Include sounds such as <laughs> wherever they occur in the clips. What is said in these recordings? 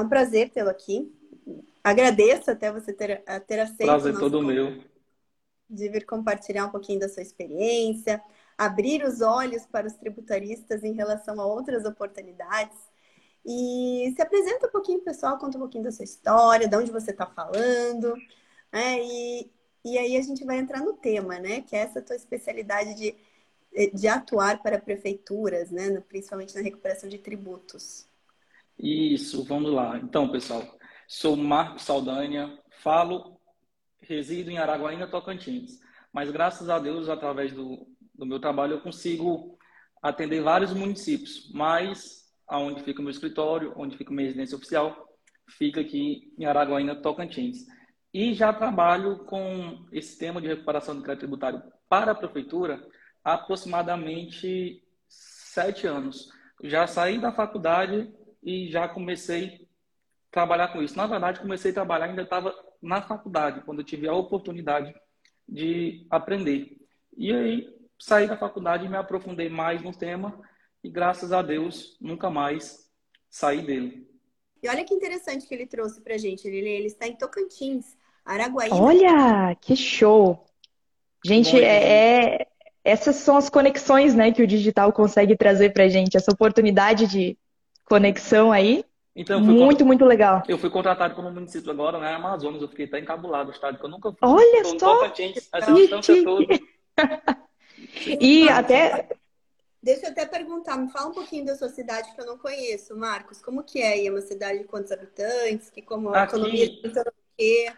É um prazer tê-lo aqui. Agradeço até você ter, ter aceito. Prazer todo meu. De vir compartilhar um pouquinho da sua experiência, abrir os olhos para os tributaristas em relação a outras oportunidades. E se apresenta um pouquinho, pessoal, conta um pouquinho da sua história, de onde você está falando. Né? E, e aí a gente vai entrar no tema, né? Que é essa tua especialidade de, de atuar para prefeituras, né? Principalmente na recuperação de tributos. Isso, vamos lá. Então, pessoal, sou Marco Saldanha, falo, resido em Araguaína, Tocantins. Mas graças a Deus, através do, do meu trabalho, eu consigo atender vários municípios. Mas aonde fica o meu escritório, onde fica minha residência oficial, fica aqui em Araguaína, Tocantins. E já trabalho com esse tema de recuperação do crédito tributário para a prefeitura há aproximadamente sete anos. Já saí da faculdade e já comecei a trabalhar com isso. Na verdade, comecei a trabalhar ainda estava na faculdade, quando eu tive a oportunidade de aprender. E aí saí da faculdade e me aprofundei mais no tema e graças a Deus nunca mais saí dele. E olha que interessante que ele trouxe para gente. Ele, ele está em Tocantins. Araguaína. Olha, que show! Gente, é, é, essas são as conexões né, que o digital consegue trazer para gente, essa oportunidade de conexão aí. Então, muito, muito legal. Eu fui contratado como município agora, né? Amazonas, eu fiquei até encabulado, estado que eu nunca fui. Olha só! Tocantins, essa distância toda. <laughs> e até... Deixa eu até perguntar, me fala um pouquinho da sua cidade que eu não conheço, Marcos. Como que é? É uma cidade de quantos habitantes? Que como a Aqui... economia funciona quê?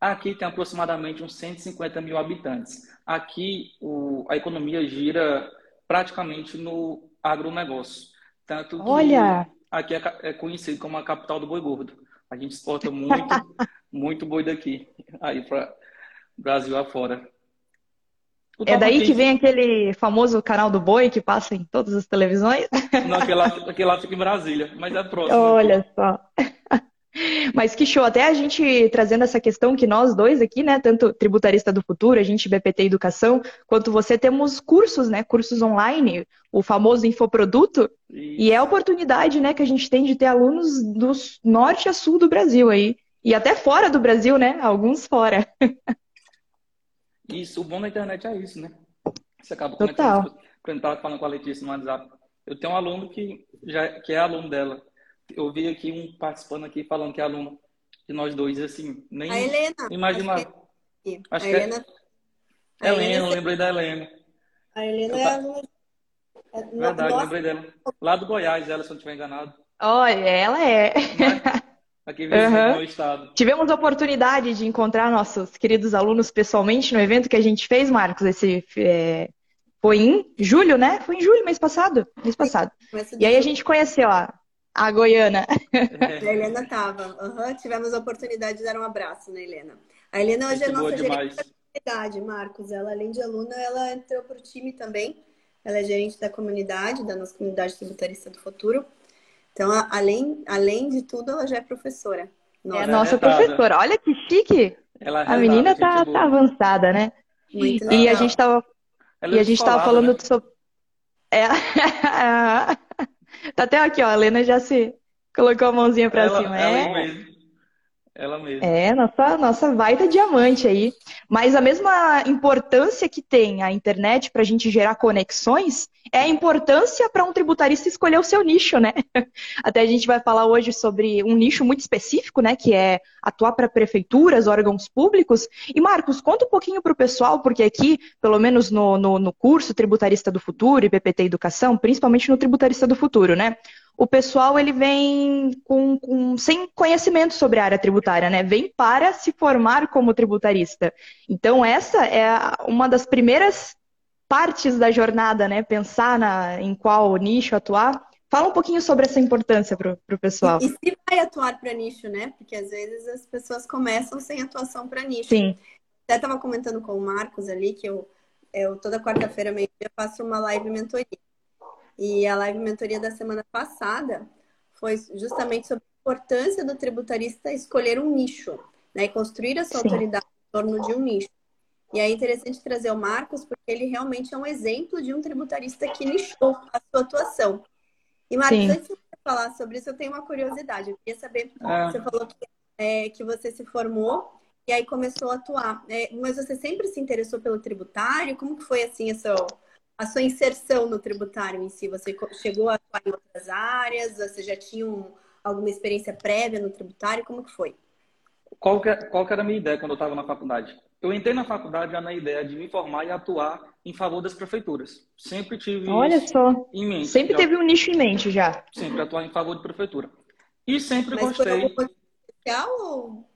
Aqui tem aproximadamente uns 150 mil habitantes. Aqui o, a economia gira praticamente no agronegócio. Tanto que Olha. aqui é, é conhecido como a capital do boi gordo. A gente exporta muito, <laughs> muito boi daqui, aí para Brasil afora. É daí que vem aquele famoso canal do boi que passa em todas as televisões? Não, aquele lá, <laughs> aquele lá fica em Brasília, mas é próximo. Olha só. Mas que show, até a gente trazendo essa questão que nós dois aqui, né, tanto tributarista do futuro, a gente BPT Educação, quanto você temos cursos, né, cursos online, o famoso infoproduto, Isso. e é a oportunidade, né, que a gente tem de ter alunos do norte a sul do Brasil aí, e até fora do Brasil, né, alguns fora. Isso, o bom da internet é isso, né? Você acaba Total. Quando estava falando com a Letícia no WhatsApp, eu tenho um aluno que já que é aluno dela eu vi aqui um participando aqui falando que é aluno de nós dois, assim, nem a Helena, imaginar. Acho que, acho a que Helena, é... Helena, Helena, lembrei da Helena. A Helena é aluna. É, Verdade, Nossa. lembrei dela. Lá do Goiás, ela, se eu não estiver enganado. Olha, ela é. Aqui uhum. no estado. Tivemos a oportunidade de encontrar nossos queridos alunos pessoalmente no evento que a gente fez, Marcos. Esse é... foi em julho, né? Foi em julho, mês passado. Mês passado. E aí a gente conheceu a a Goiana. A Helena estava. Uhum. Tivemos a oportunidade de dar um abraço na Helena. A Helena hoje é nossa gerente da comunidade, Marcos. Ela, além de aluna, ela entrou para o time também. Ela é gerente da comunidade, da nossa comunidade tributarista do futuro. Então, além, além de tudo, ela já é professora. Nossa. É a nossa professora. Olha que chique. Ela é a menina tá, tá, avançada, né? Muito e a gente tava, e a gente tava falando né? sobre. É... <laughs> Tá até aqui, ó. A Helena já se colocou a mãozinha pra ela, cima. Ela é. Ela mesma. É, nossa, nossa baita diamante aí. Mas a mesma importância que tem a internet para a gente gerar conexões é a importância para um tributarista escolher o seu nicho, né? <laughs> Até a gente vai falar hoje sobre um nicho muito específico, né? Que é atuar para prefeituras, órgãos públicos. E Marcos, conta um pouquinho para o pessoal, porque aqui, pelo menos no, no, no curso Tributarista do Futuro e PPT Educação, principalmente no Tributarista do Futuro, né? O pessoal ele vem com, com, sem conhecimento sobre a área tributária, né? Vem para se formar como tributarista. Então, essa é uma das primeiras partes da jornada, né? Pensar na, em qual nicho atuar. Fala um pouquinho sobre essa importância para o pessoal. E, e se vai atuar para nicho, né? Porque às vezes as pessoas começam sem atuação para nicho. Sim. Até estava comentando com o Marcos ali que eu, eu toda quarta-feira meio-dia faço uma live mentoria. E a live mentoria da semana passada foi justamente sobre a importância do tributarista escolher um nicho, né? E construir a sua Sim. autoridade em torno de um nicho. E é interessante trazer o Marcos, porque ele realmente é um exemplo de um tributarista que nichou a sua atuação. E, Marcos, Sim. antes de falar sobre isso, eu tenho uma curiosidade. Eu queria saber, é. você falou que, é, que você se formou e aí começou a atuar. É, mas você sempre se interessou pelo tributário? Como que foi assim a sua, a sua inserção no tributário em si? Você chegou a atuar em outras áreas? Você já tinha um, alguma experiência prévia no tributário? Como que foi? Qual que, qual que era a minha ideia quando eu estava na faculdade? Eu entrei na faculdade já na ideia de me formar e atuar em favor das prefeituras. Sempre tive Olha só. em mente. Sempre teve um nicho em mente já. Sempre atuar em favor de prefeitura. E sempre Mas gostei. Foi especial ou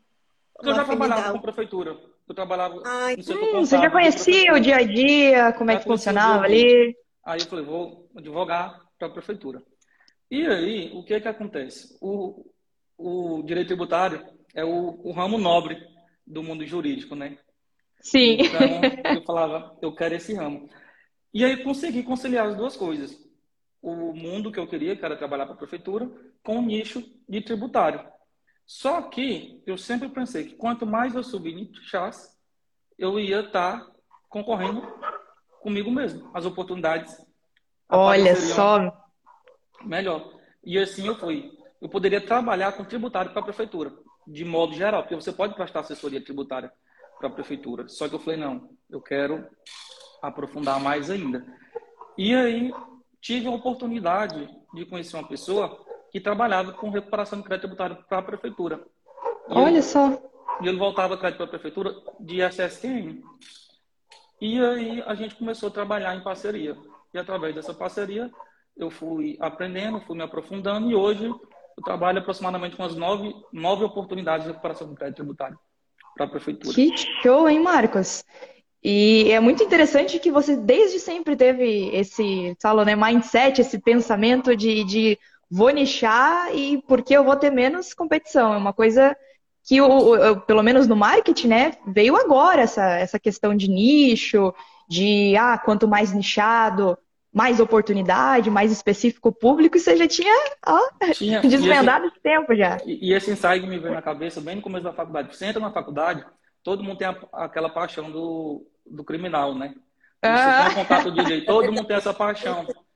eu já trabalhava com prefeitura. Eu trabalhava Ai, no setor hum, Você já conhecia o dia a dia, como é que funcionava ali? Aí eu falei, vou advogar para a prefeitura. E aí, o que é que acontece? O, o direito tributário é o, o ramo nobre do mundo jurídico, né? Sim. Então, <laughs> eu falava, eu quero esse ramo. E aí consegui conciliar as duas coisas. O mundo que eu queria, que era trabalhar para a prefeitura, com o nicho de tributário. Só que eu sempre pensei que quanto mais eu chás, eu ia estar tá concorrendo comigo mesmo. As oportunidades. Olha só. Melhor. E assim eu fui. Eu poderia trabalhar com tributário para a prefeitura, de modo geral, porque você pode prestar assessoria tributária para a prefeitura. Só que eu falei, não, eu quero aprofundar mais ainda. E aí tive a oportunidade de conhecer uma pessoa que trabalhava com recuperação de crédito tributário para a prefeitura. E Olha ele, só. E ele voltava crédito para a prefeitura de SSQN. E aí a gente começou a trabalhar em parceria. E através dessa parceria eu fui aprendendo, fui me aprofundando e hoje eu trabalho aproximadamente com as nove, nove oportunidades de recuperação de crédito tributário para a prefeitura. Que show, hein, Marcos? E é muito interessante que você desde sempre teve esse, falo, né, mindset, esse pensamento de, de vou nichar e porque eu vou ter menos competição. É uma coisa que, eu, pelo menos no marketing, né, veio agora essa, essa questão de nicho, de ah, quanto mais nichado, mais oportunidade, mais específico o público, e você já tinha, ó, tinha. <laughs> desvendado esse, esse tempo já. E, e, esse insight me veio na cabeça bem no começo da faculdade. Você entra na faculdade, todo mundo tem a, aquela paixão do, do criminal, né? Você ah. tem um contato de direito, todo mundo tem essa paixão. <laughs>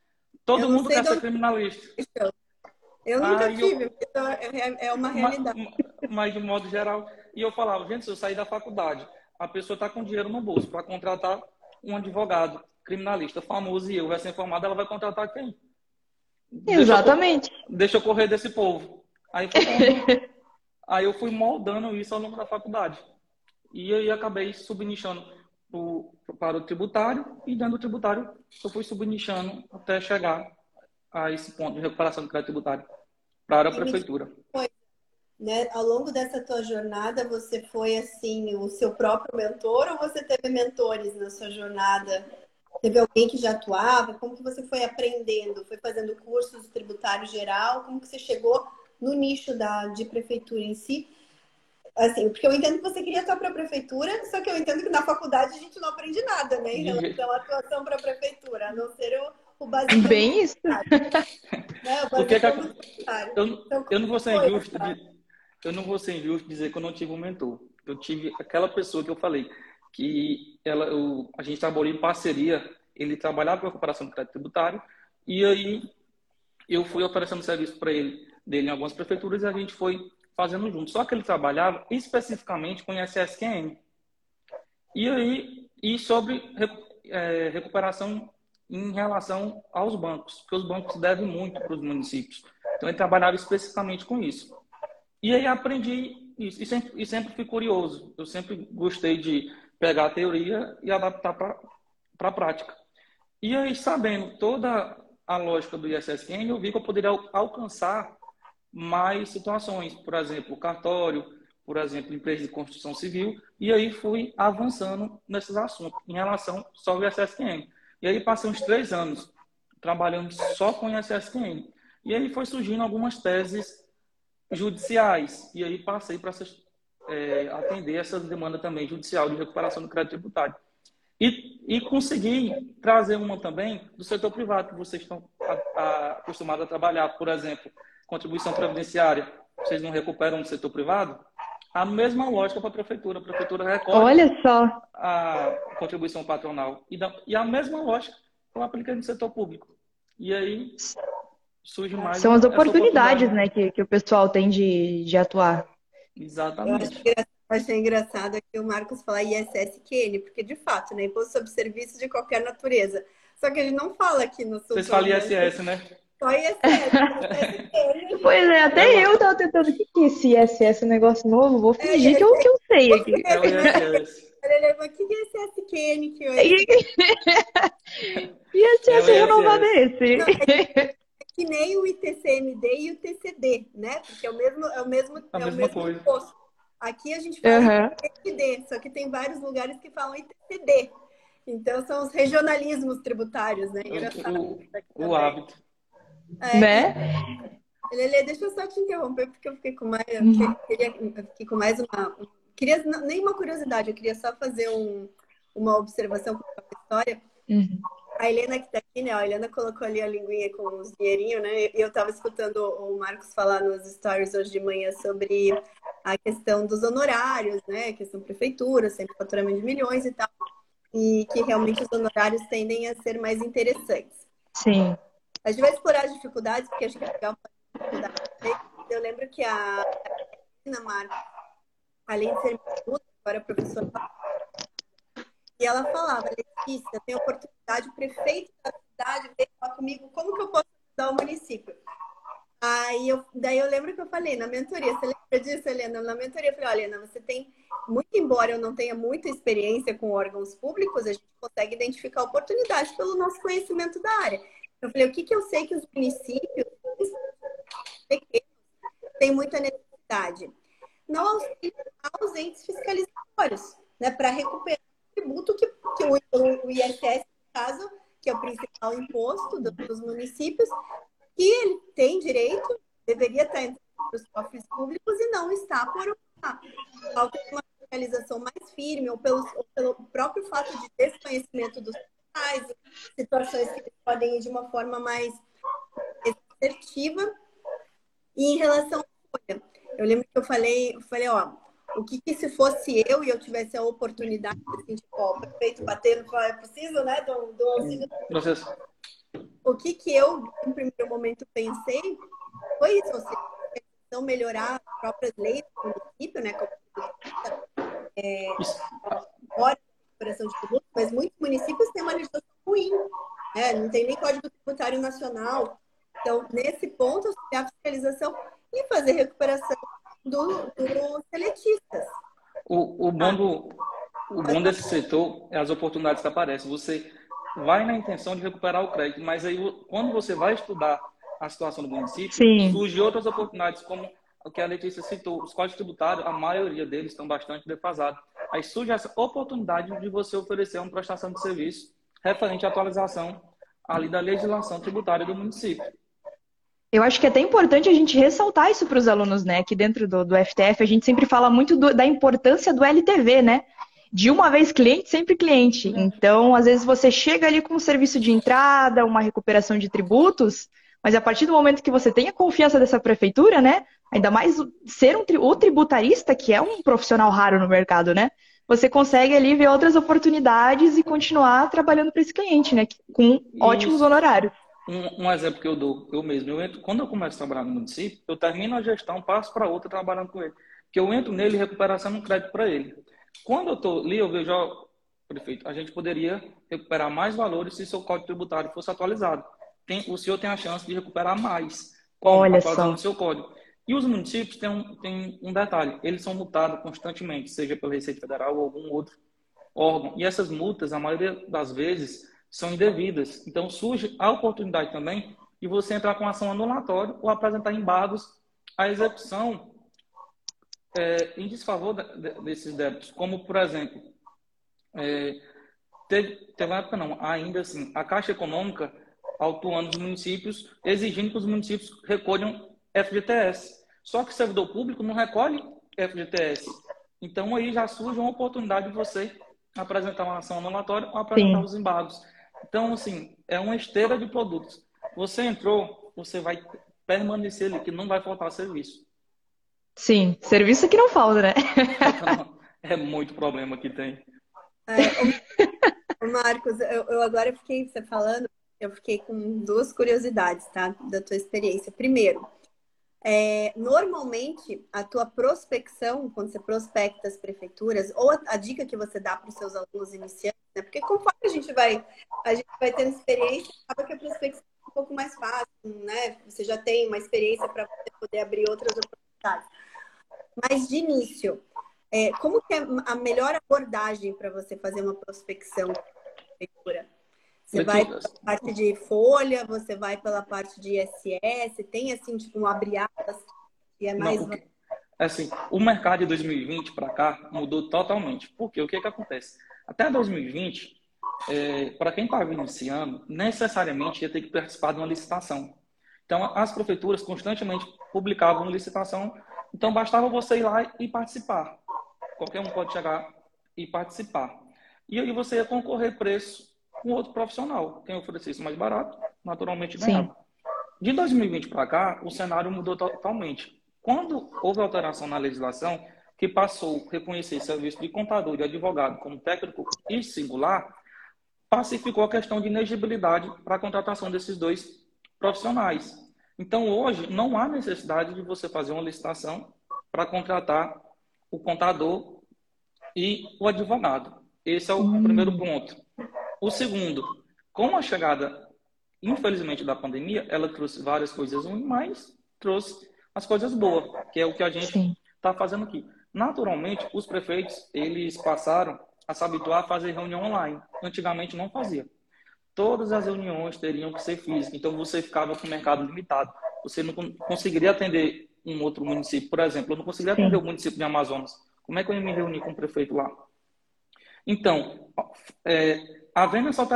Todo mundo quer ser criminalista. Eu nunca ah, tive, eu... Então é, é uma realidade. Mas, mas, de modo geral, e eu falava, gente, se eu sair da faculdade, a pessoa está com dinheiro no bolso para contratar um advogado criminalista famoso e eu vai ser informado, ela vai contratar quem? Exatamente. Deixa eu, deixa eu correr desse povo. Aí, foi <laughs> aí eu fui moldando isso ao longo da faculdade. E aí acabei subnichando o, para o tributário e dentro do tributário eu fui subnichando até chegar a esse ponto de recuperação do crédito tributário para a prefeitura. Foi, né? Ao longo dessa tua jornada, você foi assim o seu próprio mentor ou você teve mentores na sua jornada? Teve alguém que já atuava? Como que você foi aprendendo? Foi fazendo cursos tributário geral? Como que você chegou no nicho da, de prefeitura em si? Assim, porque eu entendo que você queria atuar para a prefeitura, só que eu entendo que na faculdade a gente não aprende nada, né, em relação à atuação para a prefeitura, a não ser o, o. Bem isso. Né? O que é que eu, então, eu não vou ser injusto de, eu não vou ser injusto dizer que eu não tive um mentor. Eu tive aquela pessoa que eu falei que ela, eu, a gente trabalhou em parceria, ele trabalhava com a recuperação do crédito tributário e aí eu fui oferecendo serviço para ele dele em algumas prefeituras e a gente foi fazendo junto. Só que ele trabalhava especificamente com ISSQN. E aí, e sobre é, recuperação em relação aos bancos, porque os bancos devem muito para os municípios. Então, ele trabalhava especificamente com isso. E aí aprendi isso, e sempre, e sempre fui curioso. Eu sempre gostei de pegar a teoria e adaptar para a prática. E aí, sabendo toda a lógica do ISSN, eu vi que eu poderia alcançar mais situações, por exemplo, cartório, por exemplo, empresa de construção civil, e aí fui avançando nesses assuntos em relação só ao ISSN. E aí passei uns três anos trabalhando só com ISSQN. E aí foi surgindo algumas teses judiciais. E aí passei para é, atender essa demanda também judicial de recuperação do crédito tributário. E, e consegui trazer uma também do setor privado, que vocês estão a, a, acostumados a trabalhar. Por exemplo, contribuição previdenciária. Vocês não recuperam do setor privado? A mesma lógica para a prefeitura. A prefeitura recolhe Olha só. a contribuição patronal. E, da, e a mesma lógica eu apliquei no setor público. E aí surge mais. São as oportunidades, oportunidade. né, que, que o pessoal tem de, de atuar. Exatamente. Eu achei engraçado aqui o Marcos falar ISSQN, porque de fato, né? Imposto sobre serviços de qualquer natureza. Só que ele não fala aqui no Sul. Vocês falam ISS, né? Só ISS. pois é, até eu tava tentando. O que é esse ISS, um negócio novo? Vou fingir é, que, eu, que eu sei aqui. <laughs> É ISS. Ele que é ISSQN que eu. ISS é renovado esse. Não, é que nem o ITCMD e o TCD, né? Porque é o mesmo, é o mesmo, a é o mesmo coisa. imposto. Aqui a gente fala uhum. ITCD, só que tem vários lugares que falam ITCD. Então são os regionalismos tributários, né? Engraçado. O, o hábito. É, né? Lele, deixa eu só te interromper, porque eu fiquei com mais. Uhum. Queria, eu fiquei com mais uma. Queria, nem uma curiosidade, eu queria só fazer um, uma observação com a história. Uhum. A Helena que está aqui, né? A Helena colocou ali a linguinha com os dinheirinhos, né? E eu estava escutando o Marcos falar nos stories hoje de manhã sobre a questão dos honorários, né? A questão prefeitura, sempre faturamento de milhões e tal. E que realmente os honorários tendem a ser mais interessantes. Sim. A gente vai explorar as dificuldades, porque acho que é legal Eu lembro que a Helena Marcos, além de ser agora professora e ela falava, Letícia, tem oportunidade, o prefeito da cidade veio falar comigo, como que eu posso ajudar o município? Aí eu, daí eu lembro que eu falei na mentoria, você lembra disso, Helena? Na mentoria eu falei, olha, Helena, você tem, muito embora eu não tenha muita experiência com órgãos públicos, a gente consegue identificar oportunidades pelo nosso conhecimento da área. Eu falei, o que, que eu sei que os municípios têm muita necessidade? Não aos entes fiscalizatórios, né, para recuperar tributo que, que o, o ISS, no caso, que é o principal imposto dos municípios, que ele tem direito, deveria estar entre os cofres públicos e não está por uma falta de uma fiscalização mais firme ou pelo, ou pelo próprio fato de desconhecimento dos pais, situações que podem ir de uma forma mais assertiva. E em relação à eu lembro que eu falei, eu falei, ó, o que, que, se fosse eu e eu tivesse a oportunidade assim, tipo, ó, o prefeito bater no é preciso, né, do, do auxílio. Processo. O que que eu, no primeiro momento, pensei foi isso, assim, então melhorar as próprias leis do município, né, como, é, fora operação de tributo, mas muitos municípios têm uma legislação ruim, né, não tem nem código tributário nacional. Então, nesse ponto, a fiscalização e fazer recuperação dos do seletistas. O, o, bom do, o bom desse setor é as oportunidades que aparecem. Você vai na intenção de recuperar o crédito, mas aí quando você vai estudar a situação do município, Sim. surgem outras oportunidades, como o que a Letícia citou. Os códigos tributários, a maioria deles estão bastante defasados. Aí surge essa oportunidade de você oferecer uma prestação de serviço referente à atualização ali da legislação tributária do município. Eu acho que é até importante a gente ressaltar isso para os alunos, né? Que dentro do, do, FTF a gente sempre fala muito do, da importância do LTV, né? De uma vez cliente, sempre cliente. Então, às vezes você chega ali com um serviço de entrada, uma recuperação de tributos, mas a partir do momento que você tem a confiança dessa prefeitura, né? Ainda mais ser um, o tributarista, que é um profissional raro no mercado, né? Você consegue ali ver outras oportunidades e continuar trabalhando para esse cliente, né? Com ótimos honorários. Um, um, exemplo que eu dou, eu mesmo, eu entro, quando eu começo a trabalhar no município, eu termino a gestão, passo para outra trabalhando com ele. Que eu entro nele recuperação um crédito para ele. Quando eu estou ali, eu vejo, ó, prefeito, a gente poderia recuperar mais valores se seu código tributário fosse atualizado. Tem, o senhor tem a chance de recuperar mais. Olha só. o seu código. E os municípios têm um, têm um detalhe, eles são multados constantemente, seja pela Receita Federal ou algum outro órgão. E essas multas, a maioria das vezes, são indevidas. Então, surge a oportunidade também de você entrar com ação anulatória ou apresentar embargos à execução é, em desfavor de, desses débitos. Como, por exemplo, é, teve, teve uma época não, ainda assim, a Caixa Econômica autuando os municípios, exigindo que os municípios recolham FGTS. Só que o servidor público não recolhe FGTS. Então, aí já surge uma oportunidade de você apresentar uma ação anulatória ou apresentar Sim. os embargos. Então, assim, é uma esteira de produtos. Você entrou, você vai permanecer ali, que não vai faltar serviço. Sim, serviço que não falta, né? <laughs> é muito problema que tem. É, Marcos, eu, eu, agora fiquei você falando, eu fiquei com duas curiosidades, tá? Da tua experiência. Primeiro, é, normalmente a tua prospecção, quando você prospecta as prefeituras, ou a, a dica que você dá para os seus alunos iniciantes, né? Porque conforme a gente vai, a gente vai tendo experiência, acaba que a prospecção é um pouco mais fácil, né? Você já tem uma experiência para poder abrir outras oportunidades. Mas de início, é, como que é a melhor abordagem para você fazer uma prospecção prefeitura? Você vai pela parte de folha, você vai pela parte de ISS, tem assim, tipo, um abre-aspas que é mais. Não, assim, o mercado de 2020 para cá mudou totalmente. Porque o que, que acontece? Até 2020, é, para quem estava iniciando, necessariamente ia ter que participar de uma licitação. Então, as prefeituras constantemente publicavam licitação, então bastava você ir lá e participar. Qualquer um pode chegar e participar. E aí você ia concorrer preço com outro profissional. Quem oferecesse mais barato, naturalmente ganhava. Sim. De 2020 para cá, o cenário mudou totalmente. Quando houve alteração na legislação, que passou a reconhecer serviço de contador e advogado como técnico e singular, pacificou a questão de inegibilidade para a contratação desses dois profissionais. Então, hoje, não há necessidade de você fazer uma licitação para contratar o contador e o advogado. Esse é o hum. primeiro ponto. O segundo, com a chegada, infelizmente, da pandemia, ela trouxe várias coisas ruins, mas trouxe as coisas boas, que é o que a gente está fazendo aqui. Naturalmente, os prefeitos, eles passaram a se habituar a fazer reunião online. Antigamente não fazia. Todas as reuniões teriam que ser físicas, então você ficava com o mercado limitado. Você não conseguiria atender um outro município. Por exemplo, eu não conseguiria atender Sim. o município de Amazonas. Como é que eu ia me reunir com o prefeito lá? Então, é, havendo essa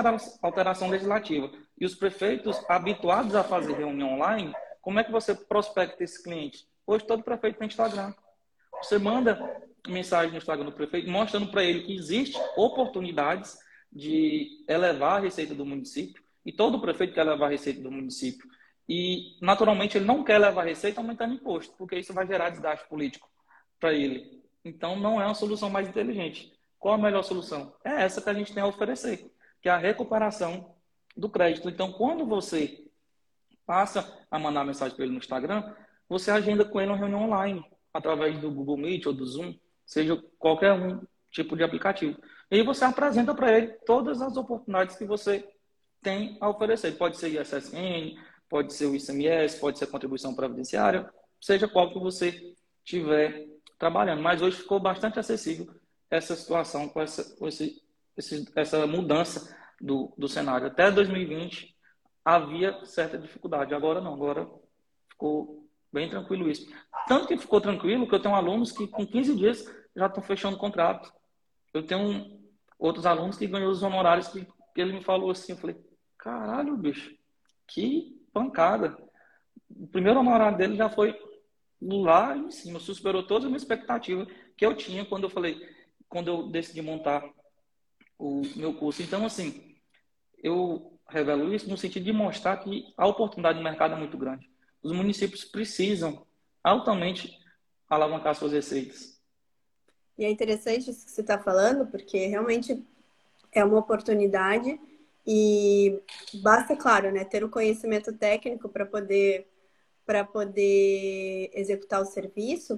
alteração legislativa e os prefeitos habituados a fazer reunião online, como é que você prospecta esse cliente? Hoje todo prefeito tem Instagram. Você manda mensagem no Instagram do prefeito mostrando para ele que existe oportunidades de elevar a receita do município e todo prefeito quer elevar a receita do município. E, naturalmente, ele não quer levar a receita aumentando imposto, porque isso vai gerar desgaste político para ele. Então, não é uma solução mais inteligente. Qual a melhor solução? É essa que a gente tem a oferecer, que é a recuperação do crédito. Então, quando você passa a mandar mensagem para ele no Instagram, você agenda com ele uma reunião online, através do Google Meet ou do Zoom, seja qualquer um tipo de aplicativo. E você apresenta para ele todas as oportunidades que você tem a oferecer. Pode ser ISSN, pode ser o ICMS, pode ser contribuição previdenciária, seja qual que você estiver trabalhando. Mas hoje ficou bastante acessível essa situação, com essa, com esse, esse, essa mudança do, do cenário. Até 2020 havia certa dificuldade, agora não, agora ficou bem tranquilo isso. Tanto que ficou tranquilo que eu tenho alunos que com 15 dias já estão fechando o contrato. Eu tenho outros alunos que ganham os honorários que, que ele me falou assim, eu falei, caralho, bicho, que pancada. O primeiro honorário dele já foi lá em cima, superou toda a minha expectativa que eu tinha quando eu falei, quando eu decidi montar o meu curso. Então, assim, eu revelo isso no sentido de mostrar que a oportunidade de mercado é muito grande. Os municípios precisam altamente alavancar suas receitas. E é interessante isso que você está falando, porque realmente é uma oportunidade e basta, claro, né, ter o conhecimento técnico para poder para poder executar o serviço,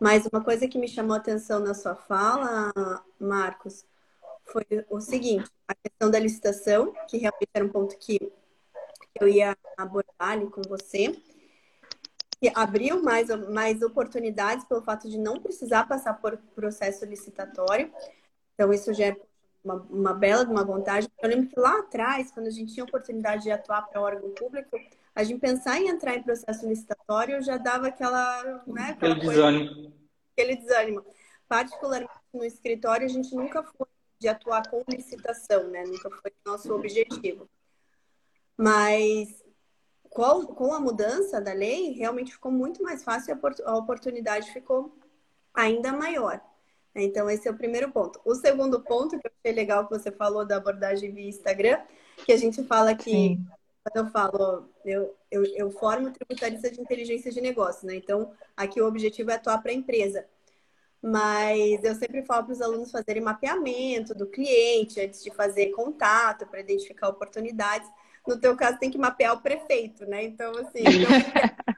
mas uma coisa que me chamou a atenção na sua fala, Marcos, foi o seguinte: a questão da licitação, que realmente era um ponto que eu ia abordar ali com você, que abriu mais, mais oportunidades pelo fato de não precisar passar por processo licitatório. Então, isso já é uma, uma bela uma vantagem. Eu lembro que lá atrás, quando a gente tinha oportunidade de atuar para órgão público, a gente pensar em entrar em processo licitatório já dava aquela, né, aquela aquele coisa, desânimo. Aquele desânimo. Particularmente no escritório, a gente nunca foi de atuar com licitação, né? Nunca foi nosso objetivo. Mas com, com a mudança da lei, realmente ficou muito mais fácil e a oportunidade ficou ainda maior. Então, esse é o primeiro ponto. O segundo ponto, que eu achei legal que você falou da abordagem via Instagram, que a gente fala que Sim eu falo, eu, eu, eu formo tributarista de inteligência de negócio, né? Então, aqui o objetivo é atuar para a empresa. Mas eu sempre falo para os alunos fazerem mapeamento do cliente antes de fazer contato para identificar oportunidades. no teu caso tem que mapear o prefeito, né? Então, assim. <laughs>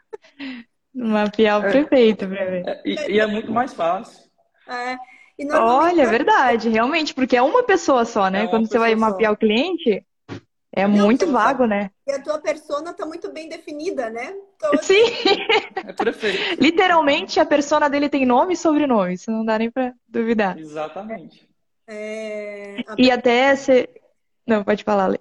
Então... mapear o prefeito, pra ver. É, e, e, é muito mais fácil. É. Olha, é verdade, realmente, porque é uma pessoa só, né? É Quando você vai mapear só. o cliente, é Não, muito vago, né? E a tua persona está muito bem definida, né? Então, assim... Sim. É perfeito. <laughs> Literalmente, a persona dele tem nome e sobrenome. Isso não dá nem para duvidar. Exatamente. É... E até você... Não, pode falar, Lê.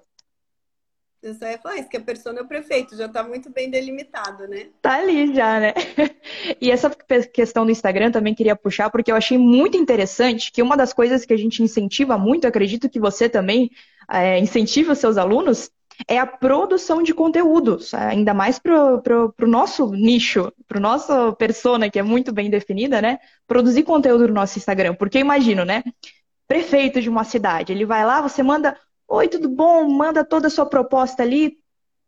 Eu só ia falar isso, que a persona é o prefeito, já está muito bem delimitado, né? Tá ali já, né? <laughs> E essa questão do Instagram também queria puxar, porque eu achei muito interessante que uma das coisas que a gente incentiva muito, acredito que você também é, incentiva os seus alunos, é a produção de conteúdos, ainda mais para o nosso nicho, para o nosso persona, que é muito bem definida, né? Produzir conteúdo no nosso Instagram. Porque imagino, né? Prefeito de uma cidade, ele vai lá, você manda Oi, tudo bom? Manda toda a sua proposta ali,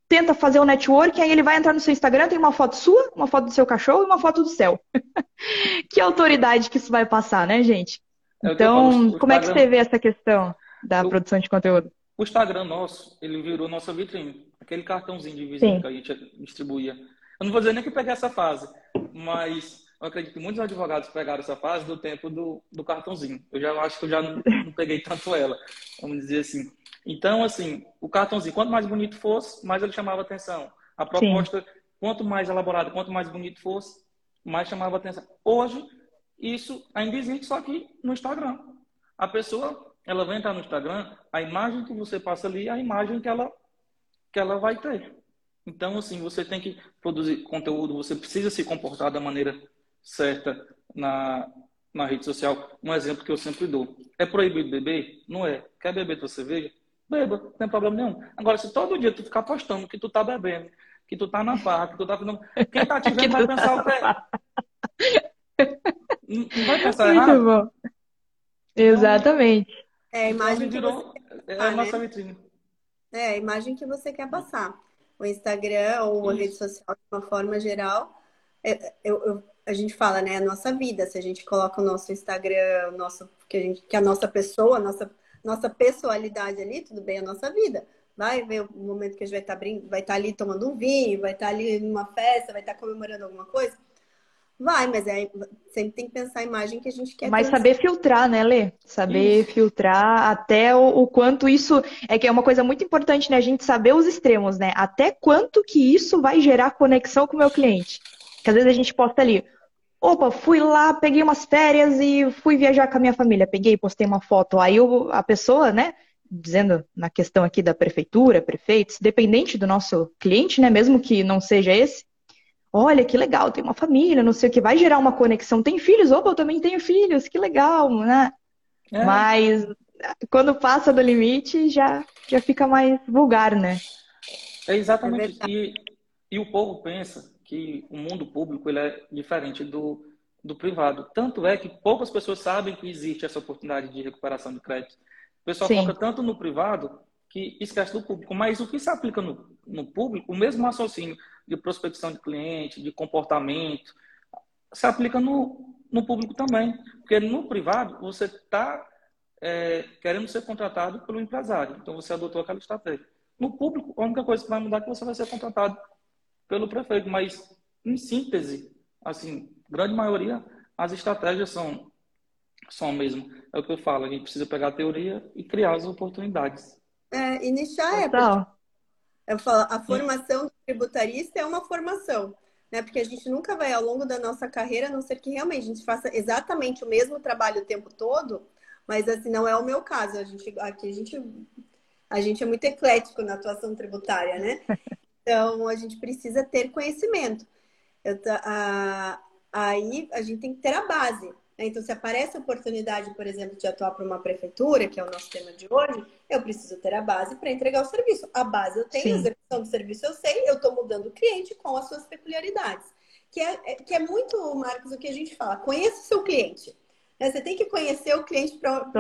tenta fazer o um network, aí ele vai entrar no seu Instagram, tem uma foto sua, uma foto do seu cachorro e uma foto do céu. <laughs> que autoridade que isso vai passar, né, gente? É então, como é que você vê essa questão da produção de conteúdo? O Instagram nosso, ele virou nossa vitrine. Aquele cartãozinho de visita Sim. que a gente distribuía. Eu não vou dizer nem que peguei essa fase, mas eu acredito que muitos advogados pegaram essa fase do tempo do, do cartãozinho. Eu já acho que eu já não, não peguei tanto ela, vamos dizer assim. Então, assim, o cartãozinho, quanto mais bonito fosse, mais ele chamava atenção. A proposta, Sim. quanto mais elaborada, quanto mais bonito fosse, mais chamava atenção. Hoje, isso ainda existe, só que no Instagram. A pessoa, ela vai entrar no Instagram, a imagem que você passa ali é a imagem que ela, que ela vai ter. Então, assim, você tem que produzir conteúdo, você precisa se comportar da maneira certa na, na rede social. Um exemplo que eu sempre dou. É proibido beber? Não é. Quer beber tua cerveja? Beba, não tem problema nenhum. Agora, se todo dia tu ficar postando que tu tá bebendo, que tu tá na farra, que tu tá fazendo. Quem tá te <laughs> vendo vai pensar o quê? Não vai pensar Muito errado? Bom. Exatamente. É a imagem então, virou, que você é a nossa né? vitrine. É a imagem que você quer passar. O Instagram ou a rede social, de uma forma geral, é, eu, eu, a gente fala, né, a nossa vida. Se a gente coloca o nosso Instagram, o nosso, que, a gente, que a nossa pessoa, a nossa nossa pessoalidade ali, tudo bem, a nossa vida. Vai ver o momento que a gente vai estar, tá vai estar tá ali tomando um vinho, vai estar tá ali numa festa, vai estar comemorando alguma coisa. Vai, mas é, sempre tem que pensar a imagem que a gente quer. Mas saber filtrar, né, Lê? Saber isso. filtrar até o, o, quanto isso. É que é uma coisa muito importante, né? A gente saber os extremos, né? Até quanto que isso vai gerar conexão com o meu cliente. Que às vezes a gente posta ali, Opa, fui lá, peguei umas férias e fui viajar com a minha família. Peguei, postei uma foto. Aí eu, a pessoa, né, dizendo na questão aqui da prefeitura, prefeitos, dependente do nosso cliente, né, mesmo que não seja esse, olha que legal, tem uma família, não sei o que, vai gerar uma conexão. Tem filhos? Opa, eu também tenho filhos, que legal, né? É. Mas quando passa do limite, já, já fica mais vulgar, né? É exatamente. É e, e o povo pensa que o mundo público ele é diferente do, do privado. Tanto é que poucas pessoas sabem que existe essa oportunidade de recuperação de crédito. O pessoal Sim. foca tanto no privado que esquece do público. Mas o que se aplica no, no público, o mesmo raciocínio de prospecção de cliente, de comportamento, se aplica no, no público também. Porque no privado, você está é, querendo ser contratado pelo empresário. Então, você adotou aquela estratégia. No público, a única coisa que vai mudar é que você vai ser contratado pelo prefeito, mas em síntese, assim, grande maioria, as estratégias são são mesmo. É o que eu falo, a gente precisa pegar a teoria e criar as oportunidades. É, e nichar é, eu falo, a formação do tributarista é uma formação, né? Porque a gente nunca vai ao longo da nossa carreira, a não ser que realmente a gente faça exatamente o mesmo trabalho o tempo todo, mas assim não é o meu caso. A gente aqui a gente a gente é muito eclético na atuação tributária, né? <laughs> Então, a gente precisa ter conhecimento. Eu, a, aí, a gente tem que ter a base. Né? Então, se aparece a oportunidade, por exemplo, de atuar para uma prefeitura, que é o nosso tema de hoje, eu preciso ter a base para entregar o serviço. A base eu tenho, Sim. a execução do serviço eu sei, eu estou mudando o cliente com as suas peculiaridades. Que é, é, que é muito, Marcos, o que a gente fala. Conheça o seu cliente. Né? Você tem que conhecer o cliente para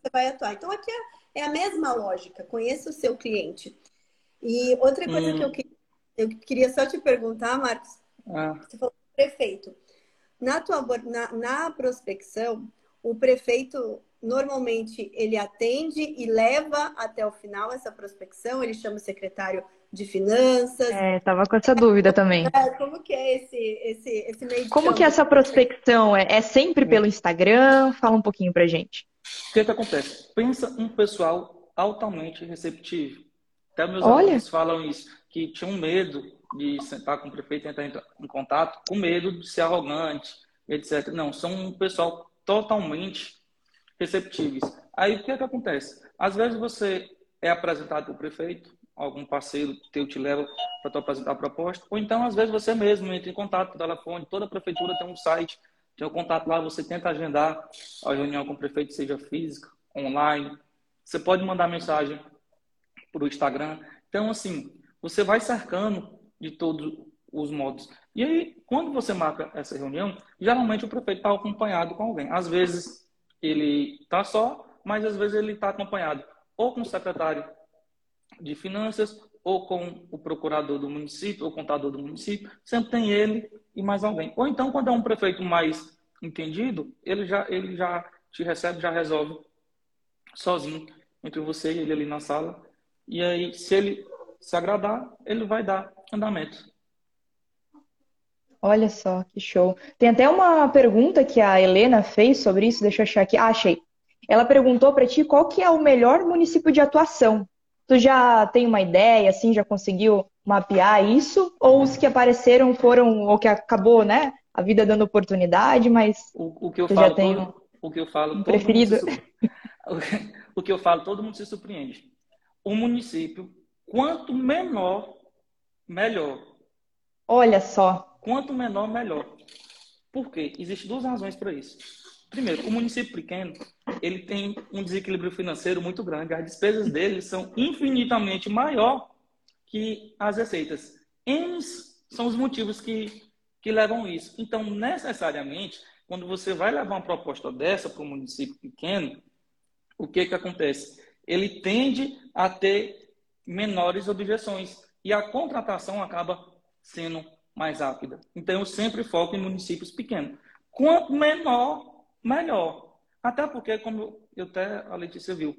você vai atuar. Então, aqui é, é a mesma lógica. Conheça o seu cliente. E outra coisa hum. que eu, eu queria só te perguntar, Marcos, ah. você falou do prefeito. Na, tua, na, na prospecção, o prefeito, normalmente ele atende e leva até o final essa prospecção, ele chama o secretário de finanças. É, tava com essa dúvida também. É, como que é esse, esse, esse meio de Como que é essa prospecção? É, é sempre pelo Instagram? Fala um pouquinho pra gente. O que, que acontece? Pensa um pessoal altamente receptivo. Até meus Olha. alunos falam isso, que tinham medo de sentar com o prefeito e entrar em contato, com medo de ser arrogante, etc. Não, são um pessoal totalmente receptíveis. Aí o que, que acontece? Às vezes você é apresentado para o prefeito, algum parceiro teu te leva para tu apresentar a proposta, ou então às vezes você mesmo entra em contato por telefone, toda a prefeitura tem um site, tem um contato lá, você tenta agendar a reunião com o prefeito, seja física, online, você pode mandar mensagem para o Instagram. Então, assim, você vai cercando de todos os modos. E aí, quando você marca essa reunião, geralmente o prefeito está acompanhado com alguém. Às vezes ele está só, mas às vezes ele está acompanhado ou com o secretário de finanças, ou com o procurador do município, ou contador do município. Sempre tem ele e mais alguém. Ou então, quando é um prefeito mais entendido, ele já, ele já te recebe, já resolve sozinho entre você e ele ali na sala. E aí, se ele se agradar, ele vai dar andamento. Olha só, que show. Tem até uma pergunta que a Helena fez sobre isso, deixa eu achar aqui. Ah, achei. Ela perguntou para ti qual que é o melhor município de atuação. Tu já tem uma ideia, assim, já conseguiu mapear isso? Ou os que apareceram foram, ou que acabou, né? A vida dando oportunidade, mas O, o que eu falo, todo, o que eu falo, um preferido? se <laughs> o que eu falo, todo mundo se surpreende. O município, quanto menor, melhor. Olha só. Quanto menor, melhor. Por quê? Existem duas razões para isso. Primeiro, o município pequeno, ele tem um desequilíbrio financeiro muito grande. As despesas dele são infinitamente maior que as receitas. Eles são os motivos que, que levam isso. Então, necessariamente, quando você vai levar uma proposta dessa para um município pequeno, o que que acontece? Ele tende a ter menores objeções e a contratação acaba sendo mais rápida. Então, eu sempre foco em municípios pequenos. Quanto menor, melhor. Até porque, como eu até a Letícia viu,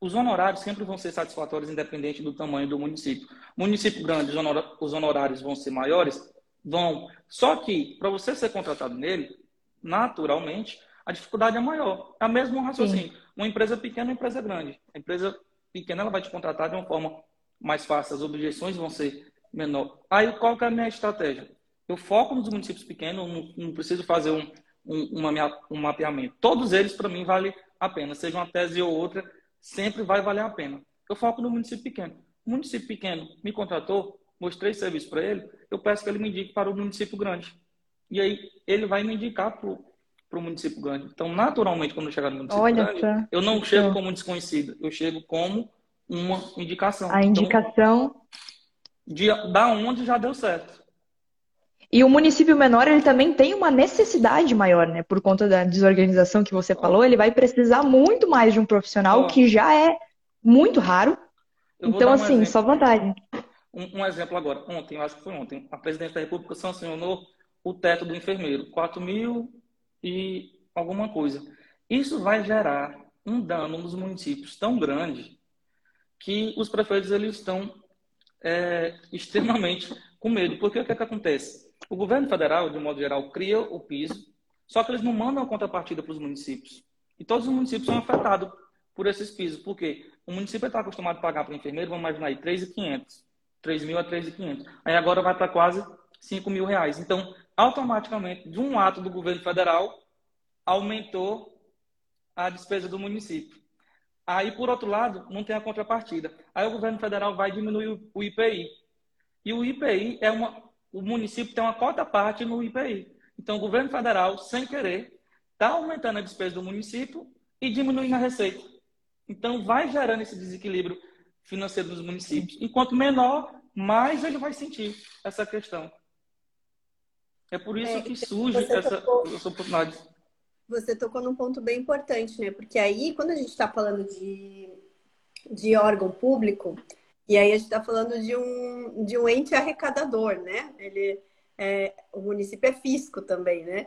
os honorários sempre vão ser satisfatórios, independente do tamanho do município. Município grande, os honorários vão ser maiores? Vão. Só que, para você ser contratado nele, naturalmente, a dificuldade é maior. É o mesmo raciocínio. Uma empresa pequena uma empresa grande. A empresa pequena ela vai te contratar de uma forma mais fácil, as objeções vão ser menor. Aí, qual que é a minha estratégia? Eu foco nos municípios pequenos, não, não preciso fazer um, um, uma um mapeamento. Todos eles, para mim, vale a pena. Seja uma tese ou outra, sempre vai valer a pena. Eu foco no município pequeno. O município pequeno me contratou, mostrei serviço para ele, eu peço que ele me indique para o município grande. E aí, ele vai me indicar para o município grande. Então, naturalmente, quando eu chegar no município Olha grande, só. eu não chego como desconhecido, eu chego como uma indicação. A Então, indicação. de, da onde já deu certo. E o município menor, ele também tem uma necessidade maior, né? Por conta da desorganização que você falou, ele vai precisar muito mais de um profissional, que já é muito raro. Então, um assim, exemplo. só vantagem. Um, um exemplo agora. Ontem, eu acho que foi ontem, a presidente da República sancionou o teto do enfermeiro, 4 mil e alguma coisa. Isso vai gerar um dano nos municípios tão grande que os prefeitos eles estão é, <laughs> extremamente com medo. Porque o que, é que acontece? O governo federal, de modo geral, cria o piso, só que eles não mandam a contrapartida para os municípios. E todos os municípios são afetados por esses pisos. Por quê? O município está acostumado a pagar para o enfermeiro, vamos imaginar aí, 3.500. 3 mil a 3.500. Aí agora vai para quase 5 mil reais. Então, automaticamente, de um ato do governo federal, aumentou a despesa do município. Aí, por outro lado, não tem a contrapartida. Aí o governo federal vai diminuir o IPI. E o IPI é uma. O município tem uma cota parte no IPI. Então, o governo federal, sem querer, está aumentando a despesa do município e diminuindo a receita. Então, vai gerando esse desequilíbrio financeiro dos municípios. Enquanto menor, mais ele vai sentir essa questão. É por isso É, que surge você essa, tocou- essa oportunidade. Você tocou num ponto bem importante, né? Porque aí, quando a gente está falando de, de órgão público, e aí a gente está falando de um, de um ente arrecadador, né? Ele, é, o município é fisco também, né?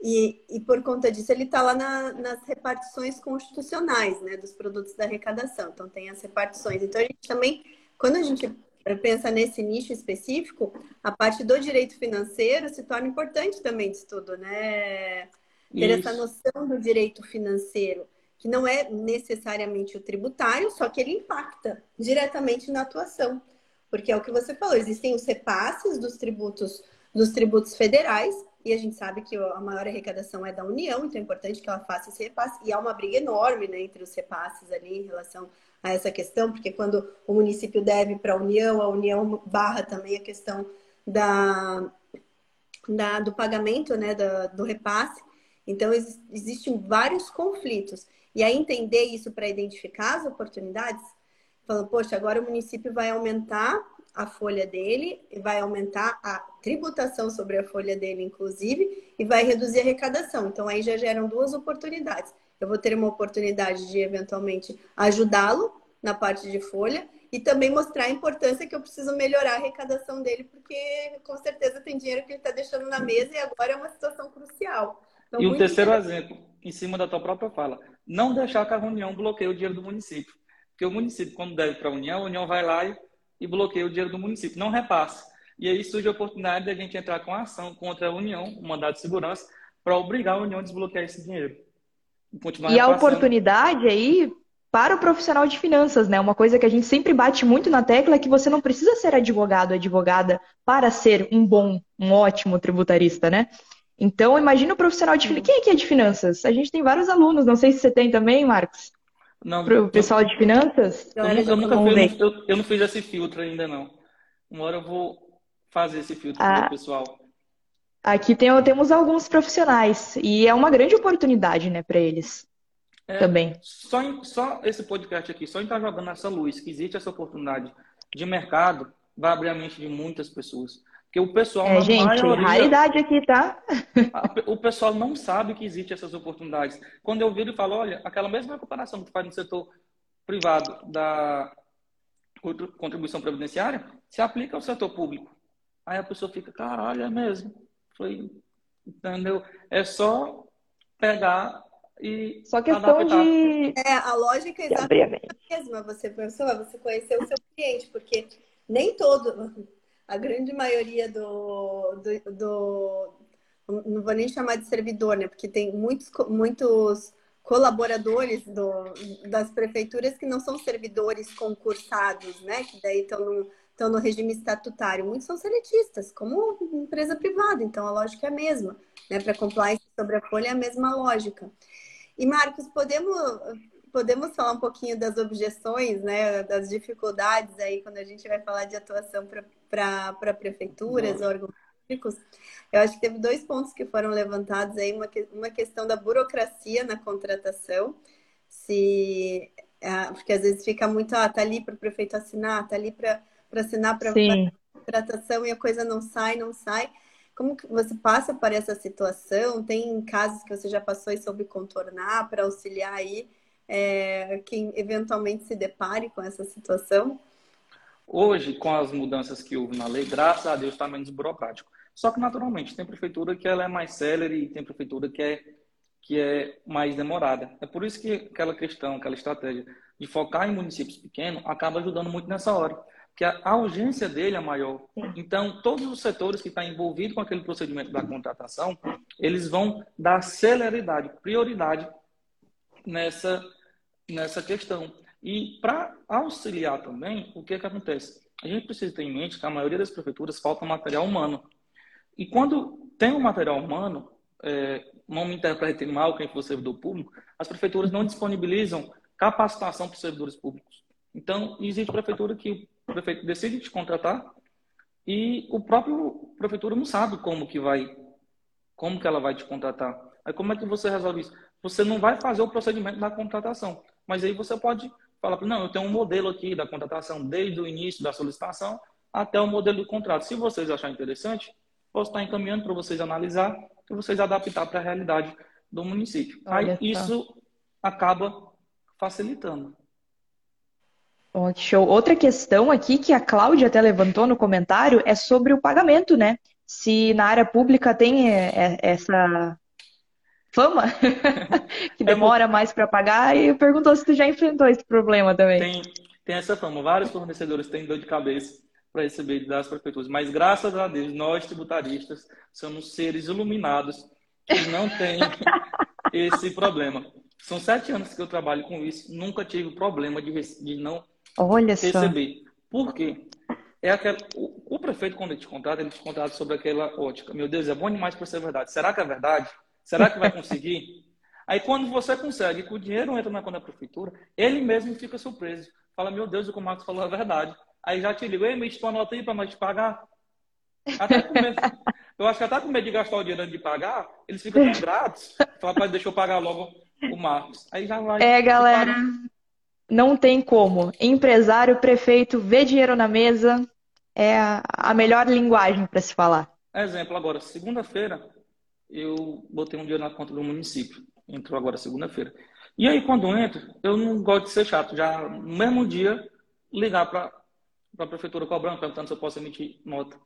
E, e por conta disso, ele está lá na, nas repartições constitucionais né, dos produtos da arrecadação. Então, tem as repartições. Então, a gente também, quando a gente pensa nesse nicho específico, a parte do direito financeiro se torna importante também de estudo, né? Ter Isso. essa noção do direito financeiro, que não é necessariamente o tributário, só que ele impacta diretamente na atuação. Porque é o que você falou, existem os repasses dos tributos dos tributos federais, e a gente sabe que a maior arrecadação é da União, então é importante que ela faça esse repasse. E há uma briga enorme né, entre os repasses ali em relação a essa questão, porque quando o município deve para a União, a União barra também a questão da, da do pagamento né, da, do repasse. Então, ex existem vários conflitos. E aí, entender isso para identificar as oportunidades, falando, poxa, agora o município vai aumentar a folha dele, vai aumentar a tributação sobre a folha dele, inclusive, e vai reduzir a arrecadação. Então, aí já geram duas oportunidades. Eu vou ter uma oportunidade de, eventualmente, ajudá-lo na parte de folha e também mostrar a importância que eu preciso melhorar a arrecadação dele, porque com certeza tem dinheiro que ele está deixando na mesa e agora é uma situação crucial. Então, e um terceiro exemplo, em cima da tua própria fala, não deixar que a União bloqueie o dinheiro do município. Porque o município, quando deve para a União, a União vai lá e e bloqueia o dinheiro do município, não repassa. E aí surge a oportunidade de a gente entrar com a ação contra a União, um mandado de segurança, para obrigar a União a desbloquear esse dinheiro. E, e a oportunidade aí para o profissional de finanças, né? Uma coisa que a gente sempre bate muito na tecla é que você não precisa ser advogado ou advogada para ser um bom, um ótimo tributarista, né? Então, imagina o profissional de finanças. Quem é que é de finanças? A gente tem vários alunos, não sei se você tem também, Marcos. Não, para o pessoal de finanças? Eu, eu nunca fiz, eu, eu, não fiz esse filtro ainda, não. Uma hora eu vou fazer esse filtro ah, para o pessoal. Aqui tem, temos alguns profissionais e é uma grande oportunidade, né, para eles é, também. Só, em, só esse podcast aqui, só em estar jogando essa luz, que existe essa oportunidade de mercado, vai abrir a mente de muitas pessoas. Porque o pessoal. É, gente, maioria, raridade aqui, tá? o pessoal não sabe que existem essas oportunidades. Quando eu viro e falo, olha, aquela mesma comparação que tu faz no setor privado da contribuição previdenciária, se aplica ao setor público. Aí a pessoa fica, caralho, é mesmo. Foi, entendeu? É só pegar e. Só questão adaptar. de. É, a lógica é exatamente a mesma. Você, pessoa, você conhecer o seu cliente, porque nem todo a grande maioria do, do, do, não vou nem chamar de servidor, né? Porque tem muitos, muitos colaboradores do, das prefeituras que não são servidores concursados, né? Que daí estão no, estão no regime estatutário. Muitos são seletistas, como empresa privada. Então a lógica é a mesma, né? Para compliance sobre a folha é a mesma lógica. E Marcos, podemos podemos falar um pouquinho das objeções, né, das dificuldades aí quando a gente vai falar de atuação para prefeituras, órgãos públicos. Eu acho que teve dois pontos que foram levantados aí, uma, uma questão da burocracia na contratação, se é, porque às vezes fica muito, ah, tá ali para o prefeito assinar, tá ali para assinar para contratação e a coisa não sai, não sai. Como que você passa por essa situação? Tem casos que você já passou e soube contornar para auxiliar aí é, quem eventualmente se depare com essa situação? Hoje, com as mudanças que houve na lei, graças a Deus está menos burocrático. Só que, naturalmente, tem prefeitura que ela é mais célere e tem prefeitura que é, que é mais demorada. É por isso que aquela questão, aquela estratégia de focar em municípios pequenos acaba ajudando muito nessa hora. Porque a, urgência dele é maior. Então, todos os setores que estão envolvidos com aquele procedimento da contratação, eles vão dar celeridade, prioridade nessa, nessa questão. E para auxiliar também, o que, é que acontece? A gente precisa ter em mente que a maioria das prefeituras falta material humano. E quando tem um material humano, é, não me interprete mal quem for servidor público, as prefeituras não disponibilizam capacitação para os servidores públicos. Então, existe prefeitura que o prefeito decide te contratar e o próprio prefeitura não sabe como que vai, como que ela vai te contratar. Aí como é que você resolve isso? você não vai fazer o procedimento da contratação. Mas aí você pode falar, não, eu tenho um modelo aqui da contratação desde o início da solicitação até o modelo do contrato. Se vocês acharem interessante, posso estar encaminhando para vocês analisar e vocês adaptar para a realidade do município. Olha aí isso acaba facilitando. Oh, show. Outra questão aqui que a Cláudia até levantou no comentário é sobre o pagamento, né? Se na área pública tem é, é, essa fama, <laughs> que é demora mais para pagar, e perguntou se tu já enfrentou esse problema também. Tem, tem essa fama. Vários fornecedores têm dor de cabeça para receber das prefeituras, mas graças a Deus, nós tributaristas somos seres iluminados que não tem <laughs> esse problema. São sete anos que eu trabalho com isso, nunca tive problema de, de não Olha. Só. Por quê? É aquela, o, o, prefeito, quando ele te contrata, ele te contrata sobre aquela ótica. Meu Deus, é bom demais para ser verdade. Será que é verdade? Será que vai conseguir? <laughs> Aí quando você consegue, que o dinheiro entra na conta da prefeitura, ele mesmo fica surpreso. Fala, meu Deus, o que o Marcos falou é verdade. Aí já te liga, ei, me tua nota aí para nós te pagar. Até com medo, <laughs> eu acho que até com medo de gastar o dinheiro antes de pagar, eles ficam tão <laughs> gratos. Fala, deixa eu pagar logo o Marcos. Aí já vai. É, galera, não tem como. Empresário, prefeito, vê dinheiro na mesa, é a melhor linguagem para se falar. Exemplo, agora, segunda-feira, eu botei um dinheiro na conta do município. Entrou agora segunda-feira. E aí, quando entro, eu não gosto de ser chato. Já no mesmo dia, ligar para a prefeitura cobrando, perguntando se eu posso emitir nota.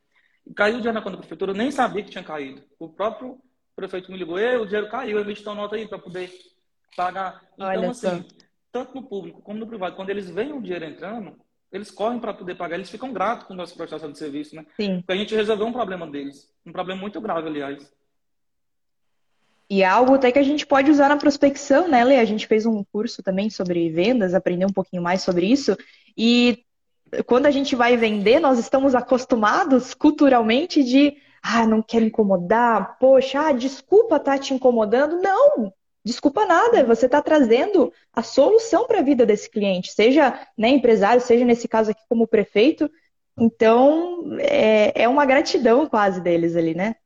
Caiu o dinheiro na conta da prefeitura, eu nem sabia que tinha caído. O próprio prefeito me ligou, Ei, o dinheiro caiu, emite tua nota aí para poder pagar. Então, Olha assim, só. Tanto no público como no privado, quando eles veem o dinheiro entrando, eles correm para poder pagar, eles ficam gratos com a nossa prestação de serviço, né? Sim. Porque a gente resolveu um problema deles. Um problema muito grave, aliás. E é algo até que a gente pode usar na prospecção, né, Lê? A gente fez um curso também sobre vendas, aprendeu um pouquinho mais sobre isso. E quando a gente vai vender, nós estamos acostumados culturalmente de ah, não quero incomodar, poxa, ah, desculpa tá te incomodando. Não, desculpa nada, você está trazendo a solução para a vida desse cliente, seja né, empresário, seja nesse caso aqui como prefeito. Então, é, é uma gratidão quase deles ali, né?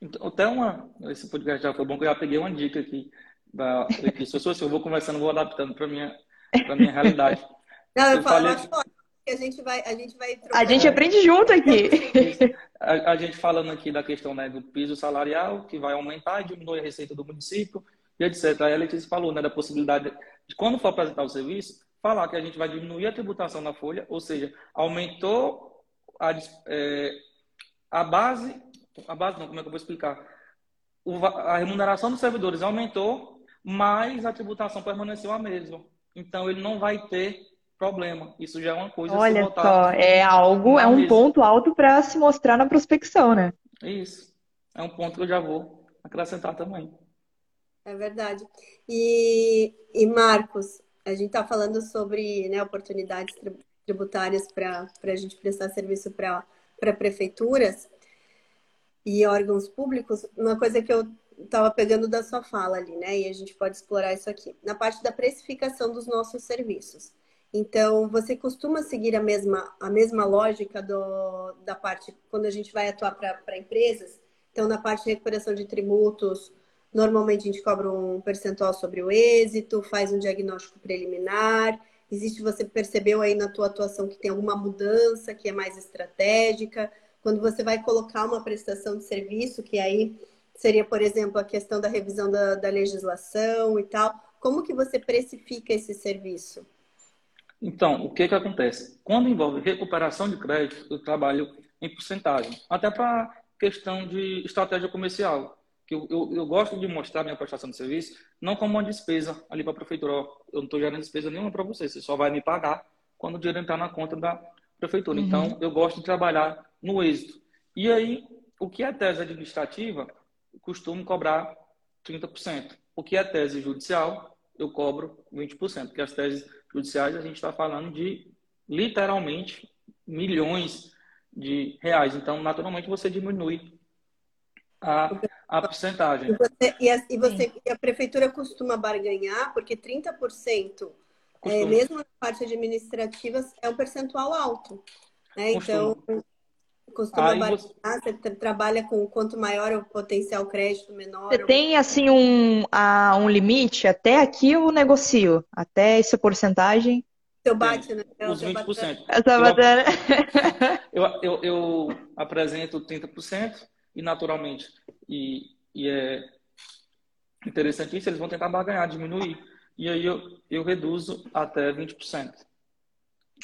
Então, até uma. Esse podcast já foi bom que eu já peguei uma dica aqui. Da, aqui. Se eu sou assim, eu vou conversando, vou adaptando para minha, a minha realidade. Não, eu, eu falo, falei... que a gente vai, a gente vai A gente aprende junto aqui. A, a, gente falando aqui da questão né, do piso salarial, que vai aumentar e diminuir a receita do município, e etc. Aí a Letícia falou né, da possibilidade de, quando for apresentar o serviço, falar que a gente vai diminuir a tributação na folha, ou seja, aumentou a, é, a base a base não, como é que eu vou explicar? O, a remuneração dos servidores aumentou, mas a tributação permaneceu a mesma. Então ele não vai ter problema. Isso já é uma coisa Olha só, é algo, é um ponto alto para se mostrar na prospecção, né? Isso. É um ponto que eu já vou acrescentar também. É verdade. E, e Marcos, a gente está falando sobre né, oportunidades tributárias para a gente prestar serviço para prefeituras e órgãos públicos, uma coisa que eu estava pegando da sua fala ali, né? E a gente pode explorar isso aqui. Na parte da precificação dos nossos serviços. Então, você costuma seguir a mesma, a mesma lógica do, da parte, quando a gente vai atuar para empresas? Então, na parte de recuperação de tributos, normalmente a gente cobra um percentual sobre o êxito, faz um diagnóstico preliminar. Existe, você percebeu aí na tua atuação que tem alguma mudança que é mais estratégica? quando você vai colocar uma prestação de serviço, que aí seria, por exemplo, a questão da revisão da, da legislação e tal, como que você precifica esse serviço? Então, o que que acontece? Quando envolve recuperação de crédito, eu trabalho em porcentagem, até para questão de estratégia comercial, que eu, eu, eu, gosto de mostrar minha prestação de serviço não como uma despesa ali para a prefeitura. Eu não estou gerando despesa nenhuma para você, você só vai me pagar quando o dinheiro entrar na conta da prefeitura. Uhum. Então, eu gosto de trabalhar no êxito. E aí, o que é tese administrativa, eu costumo cobrar 30%. O que é tese judicial, eu cobro 20%, porque as teses judiciais a gente está falando de literalmente milhões de reais. Então, naturalmente, você diminui a, a porcentagem. E, você, e, a, e, você, e a prefeitura costuma barganhar, porque 30%, é, mesmo na parte administrativa, é um percentual alto. Né? Então, costuma Aí você... você trabalha com quanto maior o potencial crédito, menor. Você tem assim um, uh, um limite? Até aqui eu negocio, até essa porcentagem. Seu bate, né? Os 20%. Eu, eu, eu, eu apresento 30% e naturalmente, e, e é interessante isso, eles vão tentar barganhar, diminuir. E aí eu, eu reduzo até 20%.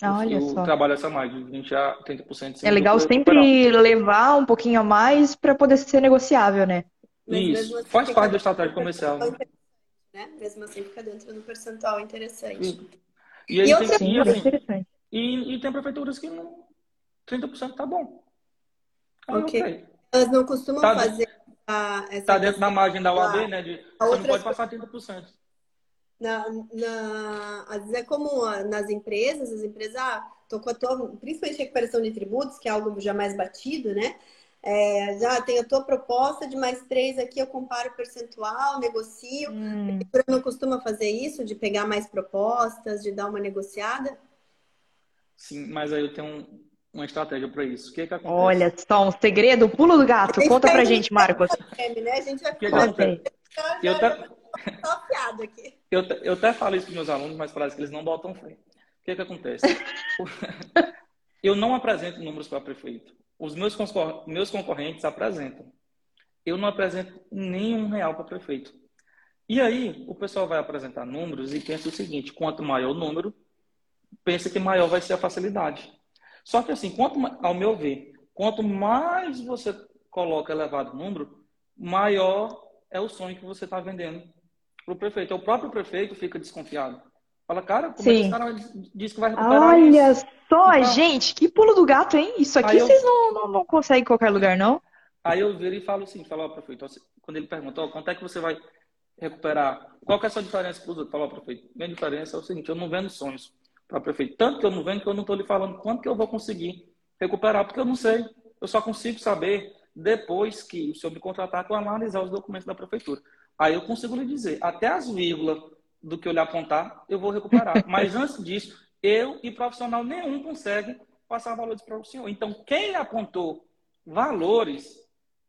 Olha eu só. trabalho essa margem, 20 a 30%. É legal sempre levar um pouquinho a mais para poder ser negociável, né? Isso, assim, faz parte da estratégia comercial. Né? Mesmo assim, fica dentro do percentual interessante. E, e aí e tem, sim, assim, interessante. E, e tem prefeituras que não. 30% tá bom. Aí, okay. ok. Elas não costumam tá fazer Tá dentro da margem da UAB, né? De, você não pode passar 30%. Na, na, às vezes é comum nas empresas, as empresas, ah, tô com a tua, principalmente recuperação de tributos, que é algo já mais batido, né? É, já tem a tua proposta de mais três aqui, eu comparo o percentual, negocio. Hum. A não costuma fazer isso, de pegar mais propostas, de dar uma negociada? Sim, mas aí eu tenho um, uma estratégia para isso. O que, que acontece? Olha só, um segredo, o pulo do gato. Conta pra gente, Marcos. Né? A gente vai ficar. Eu até... Eu, eu até falo isso para meus alunos, mas parece que eles não botam fé. O que, que acontece? <laughs> eu não apresento números para prefeito. Os meus, meus concorrentes apresentam. Eu não apresento nenhum real para prefeito. E aí, o pessoal vai apresentar números e pensa o seguinte: quanto maior o número, pensa que maior vai ser a facilidade. Só que assim, quanto, ao meu ver, quanto mais você coloca elevado número, maior é o sonho que você está vendendo para o prefeito. O próprio prefeito fica desconfiado. Fala, cara, como Sim. é que esse cara diz que vai recuperar Olha isso? só, então, gente, que pulo do gato, hein? Isso aqui eu, vocês não, não, não, conseguem em qualquer lugar, não? Aí eu viro e falo assim, falo, ao prefeito, quando ele perguntou, quanto é que você vai recuperar? Qual que é a sua diferença para os outros? Fala, prefeito, minha diferença é o seguinte, eu não vendo sonhos para prefeito. Tanto que eu não vendo que eu não estou lhe falando quanto que eu vou conseguir recuperar, porque eu não sei. Eu só consigo saber depois que o senhor me contratar com analisar os documentos da prefeitura. Aí eu consigo lhe dizer, até as vírgulas do que eu lhe apontar, eu vou recuperar. <laughs> Mas antes disso, eu e profissional nenhum consegue passar valores para o senhor. Então, quem apontou valores,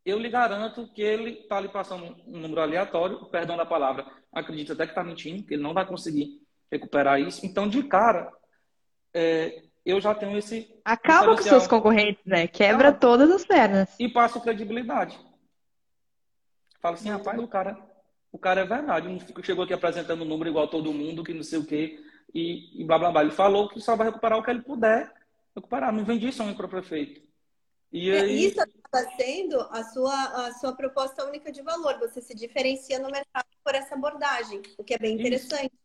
eu lhe garanto que ele está lhe passando um número aleatório, perdão da palavra, acredito até que está mentindo, que ele não vai conseguir recuperar isso. Então, de cara, é, eu já tenho esse. Acaba com seus concorrentes, né? Quebra ah, todas as pernas. E passo credibilidade. Fala assim, rapaz, o cara, o cara é verdade. Não chegou aqui apresentando um número igual a todo mundo, que não sei o quê, e, e blá blá blá. Ele falou que só vai recuperar o que ele puder recuperar. Não vendi sonho para o prefeito. E é, aí... Isso acaba sendo a sua, a sua proposta única de valor. Você se diferencia no mercado por essa abordagem, o que é bem interessante. Isso.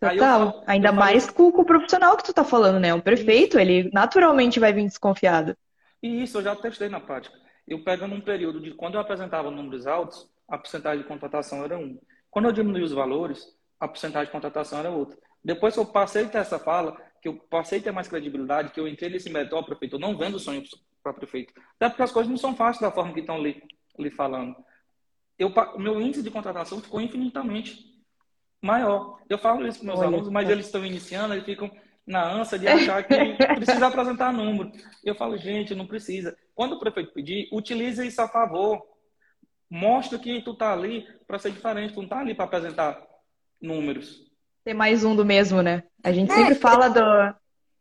Total. Falo, Ainda mais com, com, o profissional que tu tá falando, né? Um prefeito, ele naturalmente vai vir desconfiado. E isso eu já testei na prática. Eu pego num período de quando eu apresentava números altos, a porcentagem de contratação era um. Quando eu diminui os valores, a porcentagem de contratação era outra. Depois que eu passei a ter essa fala, que eu passei a ter mais credibilidade, que eu entrei nesse método, ó, prefeito, eu não vendo sonho para prefeito. Até porque as coisas não são fáceis da forma que estão ali, ali falando. Eu, o meu índice de contratação ficou infinitamente maior. Eu falo isso para meus Olha, alunos, mas eles estão iniciando, eles ficam na ânsia de <laughs> achar que precisa apresentar número. Eu falo, gente, não precisa. Quando o prefeito pedir, utilize isso a favor. Mostra que tu tá ali para ser diferente, tu não tá ali para apresentar números. Ter mais um do mesmo, né? A gente é, sempre fala do.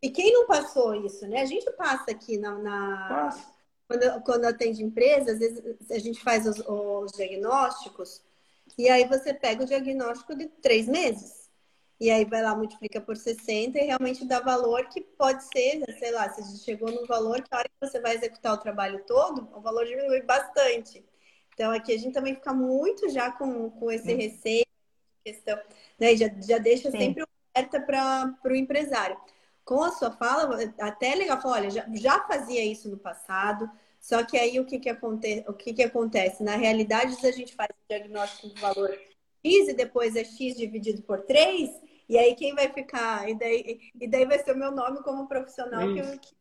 E quem não passou isso, né? A gente passa aqui na. na... Passa. Quando, quando atende empresas, às vezes a gente faz os, os diagnósticos e aí você pega o diagnóstico de três meses. E aí vai lá, multiplica por 60 e realmente dá valor que pode ser, sei lá, se chegou num valor que a hora que você vai executar o trabalho todo, o valor diminui bastante. Então aqui a gente também fica muito já com, com esse hum. receio, questão, né? Já, já deixa Sim. sempre alerta para o empresário. Com a sua fala, até é legal falar, olha, já, já fazia isso no passado, só que aí o que, que, aconte... o que, que acontece? Na realidade, se a gente faz o diagnóstico do valor X e depois é X dividido por 3, e aí quem vai ficar? E daí, e daí vai ser o meu nome como profissional que eu, que,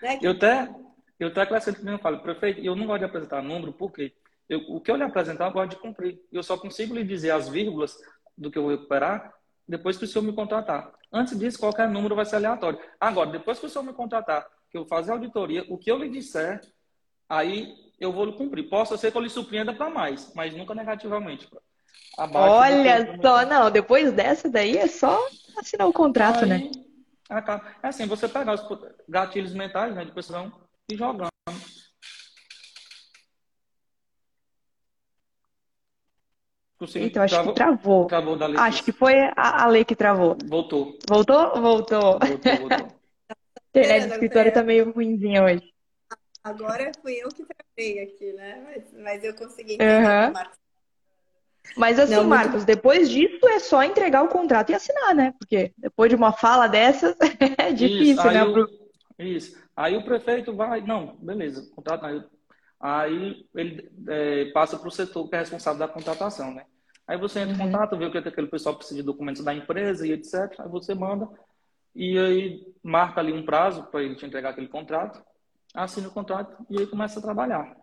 né, que... eu até eu até acrescento eu falo, prefeito, eu não gosto de apresentar número, porque eu, o que eu lhe apresentar, eu gosto de cumprir. Eu só consigo lhe dizer as vírgulas do que eu vou recuperar depois que o senhor me contratar. Antes disso, qualquer número vai ser aleatório. Agora, depois que o senhor me contratar, que eu fazer a auditoria, o que eu lhe disser, aí eu vou cumprir. Posso ser que eu lhe surpreenda para mais, mas nunca negativamente. Olha só, não, depois dessa daí é só assinar o contrato, né? aí, né? É assim, você pegar os gatilhos mentais né, de pessoa e jogando. Então, acho travou, que travou. travou acho que foi a, a lei que travou. Voltou. Voltou? Voltou. Voltou, voltou. <laughs> A internet do escritório tá meio ruimzinha hoje. Agora fui eu que travei aqui, né? Mas, mas eu consegui entender uhum. Marcos. Mas assim, Não, Marcos, muito... depois disso é só entregar o contrato e assinar, né? Porque depois de uma fala dessas <laughs> é difícil, isso, né? O... Isso. Aí o prefeito vai, não, beleza, contrato. Aí, aí ele é, passa para o setor que é responsável da contratação, né? Aí você entra em uhum. contato, vê o que aquele pessoal precisa de documentos da empresa e etc. Aí você manda e aí marca ali um prazo para ele te entregar aquele contrato, assina o contrato e aí começa a trabalhar.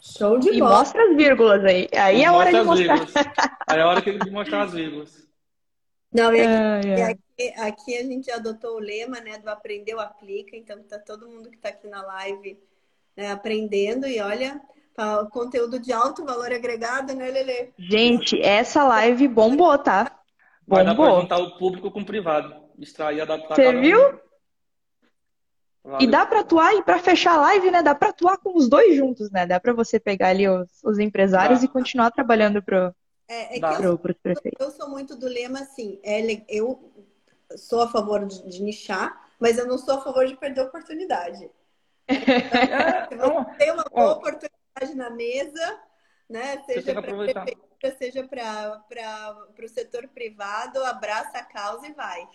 Show de bola. E mostra as vírgulas aí. Aí é a hora de mostrar. Aí é a hora de mostrar as vírgulas. Não, e aqui, é, é. Aqui, aqui, a gente adotou o lema né, do aprendeu, aplica. Então, tá todo mundo que está aqui na live né, aprendendo. E olha, tá, conteúdo de alto valor agregado, né, Lele? Gente, essa live bombou, tá? Vai dar pra juntar o público com o privado. Extrair, adaptar. Você viu? E dá para atuar e para fechar a live, né? Dá para atuar com os dois juntos, né? Dá para você pegar ali os, os empresários dá. e continuar trabalhando pro é, é que eu, pro, eu sou muito do lema assim, é, eu sou a favor de, de, nichar, mas eu não sou a favor de perder oportunidade. Então, se você tem uma boa oportunidade na mesa, né? Seja para seja para o setor privado, abraça a causa e vai.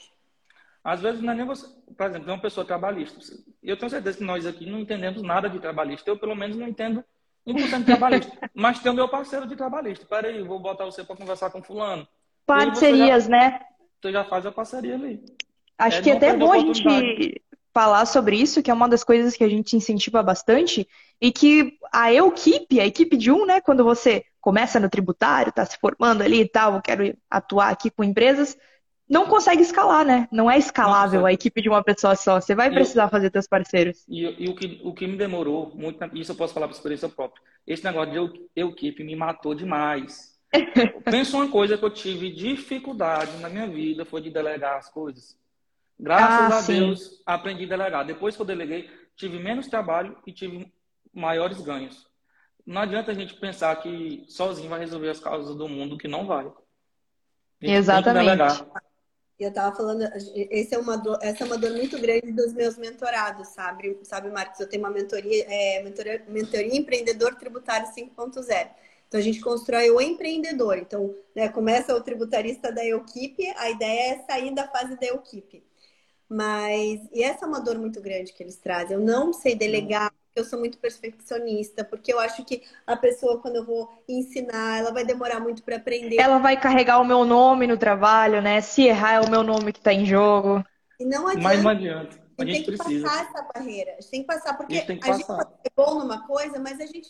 Às vezes não é nem você, por exemplo, é uma pessoa trabalhista. Eu tenho certeza que nós aqui não entendemos nada de trabalhista. Eu, pelo menos, não entendo 1% de trabalhista. <laughs> Mas tem o meu parceiro de trabalhista. Peraí, vou botar você para conversar com fulano. Parcerias, já, né? Você já faz a parceria ali. Acho é, que é até bom a gente falar sobre isso, que é uma das coisas que a gente incentiva bastante, e que a equipe, a equipe de um, né, quando você começa no tributário, está se formando ali e tal, eu quero atuar aqui com empresas, não consegue escalar, né? Não é escalável a equipe de uma pessoa só. Você vai precisar eu, fazer seus parceiros. E, e, o, que, o que me demorou muito, isso eu posso falar por experiência própria. Esse negócio de eu, equipe me matou demais. <laughs> Pensa uma coisa que eu tive dificuldade na minha vida foi de delegar as coisas. Graças ah, a sim. Deus, aprendi a delegar. Depois que eu deleguei, tive menos trabalho e tive maiores ganhos. Não adianta a gente pensar que sozinho vai resolver as causas do mundo, que não vai. Exatamente. Eu estava falando, esse é uma dor, essa é uma dor muito grande dos meus mentorados, sabe? Sabe, Marcos? Eu tenho uma mentoria, é, mentoria, mentoria Empreendedor Tributário 5.0. Então, a gente constrói o empreendedor. Então, né, começa o tributarista da equipe, a ideia é sair da fase da equipe. Mas, e essa é uma dor muito grande que eles trazem. Eu não sei delegar, eu sou muito perfeccionista, porque eu acho que a pessoa, quando eu vou ensinar, ela vai demorar muito para aprender. Ela vai carregar o meu nome no trabalho, né? Se errar, é o meu nome que está em jogo. E não adianta. Mas não adianta. A, gente, tem que precisa. passar essa barreira. A gente tem que passar, porque a gente, a gente pode ser bom numa coisa, mas a gente.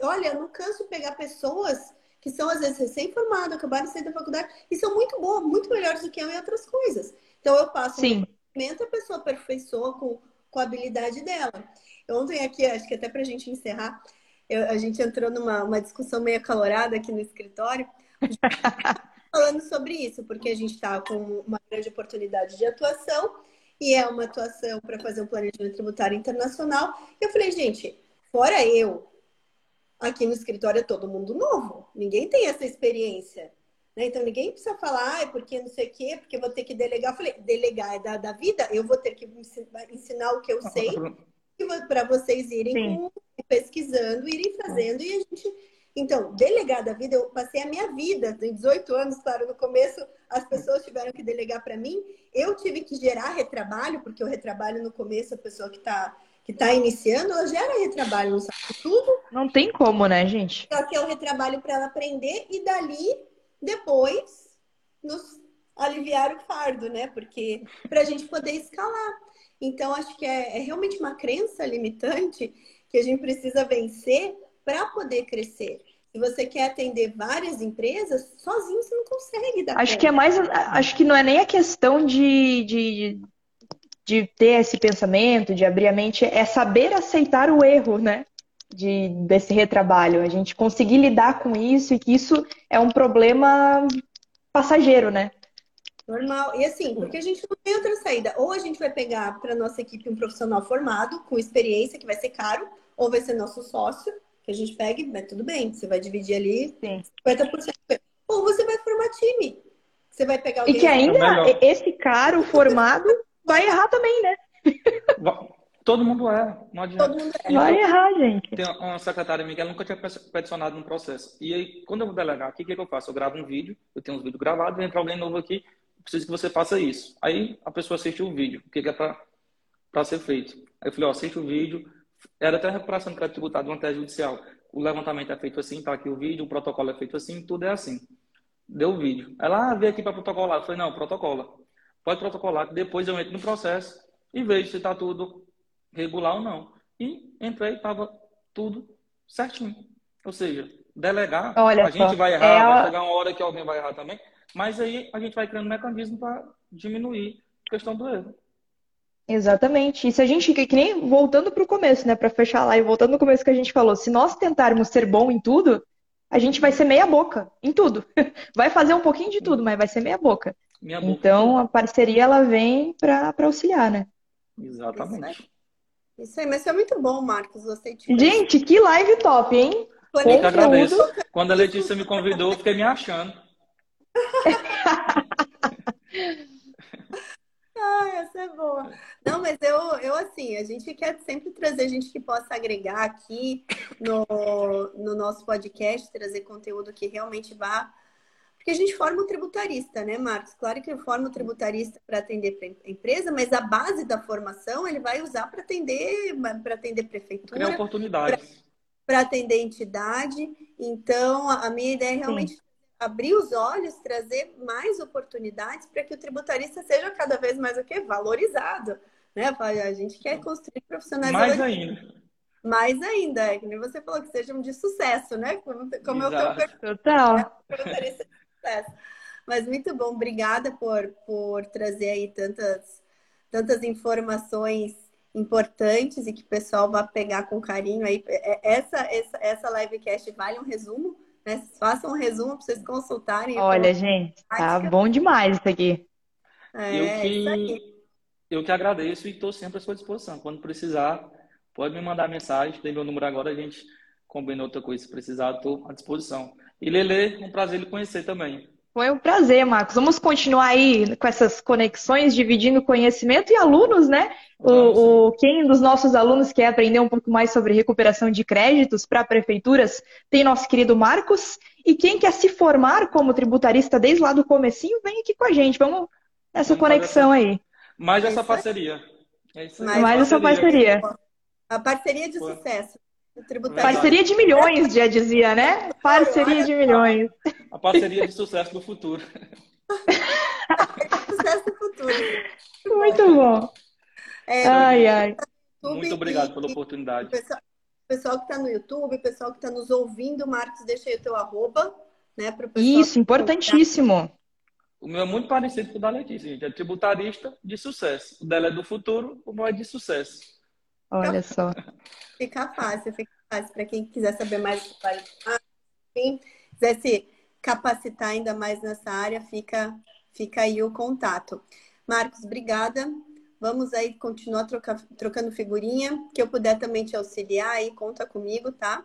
Olha, eu não canso de pegar pessoas que são, às vezes, recém-formadas, acabaram de sair da faculdade, e são muito boas, muito melhores do que eu em outras coisas. Então, eu passo Sim. um a pessoa aperfeiçoa com, com a habilidade dela. Ontem aqui, acho que até para a gente encerrar, eu, a gente entrou numa uma discussão meio acalorada aqui no escritório, <laughs> falando sobre isso, porque a gente está com uma grande oportunidade de atuação e é uma atuação para fazer um planejamento tributário internacional. Eu falei, gente, fora eu, aqui no escritório é todo mundo novo, ninguém tem essa experiência. Né? Então ninguém precisa falar, ah, é porque não sei o quê, porque vou ter que delegar. Eu falei, delegar é da, da vida, eu vou ter que ensinar o que eu sei para vocês irem pesquisando, irem fazendo e a gente. Então, delegar da vida, eu passei a minha vida, tenho 18 anos, claro, no começo as pessoas tiveram que delegar para mim, eu tive que gerar retrabalho, porque o retrabalho no começo, a pessoa que está que tá iniciando, ela gera retrabalho, não sabe tudo. Não tem como, né, gente? Só que é o retrabalho para ela aprender e dali, depois, nos aliviar o fardo, né? Porque para a gente poder escalar. Então, acho que é, é realmente uma crença limitante que a gente precisa vencer para poder crescer. Se você quer atender várias empresas, sozinho você não consegue dar. Acho conta. que é mais. Acho que não é nem a questão de, de, de ter esse pensamento, de abrir a mente, é saber aceitar o erro, né? De, desse retrabalho. A gente conseguir lidar com isso e que isso é um problema passageiro, né? Normal. E assim, porque a gente não tem outra saída. Ou a gente vai pegar para nossa equipe um profissional formado, com experiência, que vai ser caro, ou vai ser nosso sócio, que a gente pega, mas tudo bem, você vai dividir ali Sim. 50%. Ou você vai formar time. Você vai pegar alguém. E que ainda é esse caro formado vai errar também, né? Todo mundo é, não adianta. Todo mundo é. Vai errar, gente. Tem uma secretária minha que ela nunca tinha peticionado no processo. E aí, quando eu vou delegar aqui, o que, que eu faço? Eu gravo um vídeo, eu tenho uns vídeos gravados, entra alguém novo aqui, preciso que você faça isso. Aí a pessoa assiste o vídeo, o que, é para ser feito. Aí eu falei, ó, assiste o vídeo. Era até a recuperação de crédito tributado de uma tese judicial. O levantamento é feito assim, tá aqui o vídeo, o protocolo é feito assim, tudo é assim. Deu o vídeo. Ela ah, veio aqui para protocolar. Eu falei, não, protocola. Pode protocolar, que depois eu entro no processo e vejo se está tudo regular ou não. E entrei, estava tudo certinho. Ou seja, delegar, Olha a gente vai errar, é vai chegar uma hora que alguém vai errar também, mas aí a gente vai criando um mecanismo para diminuir a questão do erro. Exatamente. E se a gente, que nem voltando para o começo, né, para fechar lá e voltando no começo que a gente falou, se nós tentarmos ser bom em tudo, a gente vai ser meia boca em tudo. <laughs> Vai fazer um pouquinho de tudo, mas vai ser meia boca. Meia boca então a parceria ela vem para auxiliar, né? Exatamente. Isso aí, mas foi muito bom, Marcos. Gostei de Gente, que live top, hein? Eu que agradeço. Quando a Letícia me convidou, eu fiquei me achando. Ah, essa é boa. Não, mas eu, eu assim, a gente quer sempre trazer gente que possa agregar aqui no, no nosso podcast, trazer conteúdo que realmente vá porque a gente forma o tributarista, né, Marcos? Claro que eu formo o tributarista para atender a empresa, mas a base da formação ele vai usar para atender para atender prefeitura. Criar oportunidades. Para atender entidade. Então, a minha ideia é realmente Sim. Abrir os olhos, trazer mais oportunidades para que o tributarista seja cada vez mais o quê? Valorizado. Né? A gente quer construir profissionais. Mais ainda. Mais ainda, é que nem você falou, que sejam de sucesso, né? Como, como Exato. é o teu Total. Né? sucesso. Mas muito bom, obrigada por, por trazer aí tantas, tantas informações importantes e que o pessoal vai pegar com carinho aí. É, essa, essa, essa livecast vale um resumo, né? Façam um resumo para vocês consultarem. Olha, gente, tá bom demais isso aqui. É, eu, que, isso aí. eu que agradeço e estou sempre à sua disposição. Quando precisar, pode me mandar mensagem, tem meu número agora, a gente combina outra coisa. Se precisar, estou à disposição. E Lele, um prazer lhe conhecer também. Foi um prazer, Marcos. Vamos continuar aí com essas conexões, dividindo conhecimento e alunos, né? O, o, quem dos nossos alunos quer aprender um pouco mais sobre recuperação de créditos para prefeituras tem nosso querido Marcos. E quem quer se formar como tributarista desde lá do comecinho, vem aqui com a gente. Vamos nessa Vamos conexão essa... aí. Mais essa parceria. É isso aí. Mais, Mais essa parceria. A parceria de sucesso. Parceria de milhões, já dizia, né? Parceria de milhões. A parceria de sucesso do futuro. <laughs> sucesso do futuro. Muito bom. É, ai, ai. Muito obrigado pela oportunidade. Pessoal, pessoal que está no YouTube, pessoal que está nos ouvindo, Marcos, deixa aí o teu arroba, né? Isso, importantíssimo. O meu é muito parecido com o da Letícia, gente. É tributarista de sucesso. O dela é do futuro, o meu é de sucesso. Olha só. Fica fácil, fica fácil para quem quiser saber mais enfim, quiser se capacitar ainda mais nessa área, fica, fica aí o contato. Marcos, obrigada. Vamos aí continuar troca, trocando figurinha, que eu puder também te auxiliar aí, conta comigo, tá?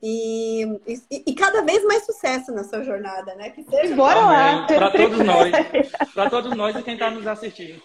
E, e, e, cada vez mais sucesso na sua jornada, né? Que seja Bora lá! Para todos nós, para todos nós e quem está nos assistindo.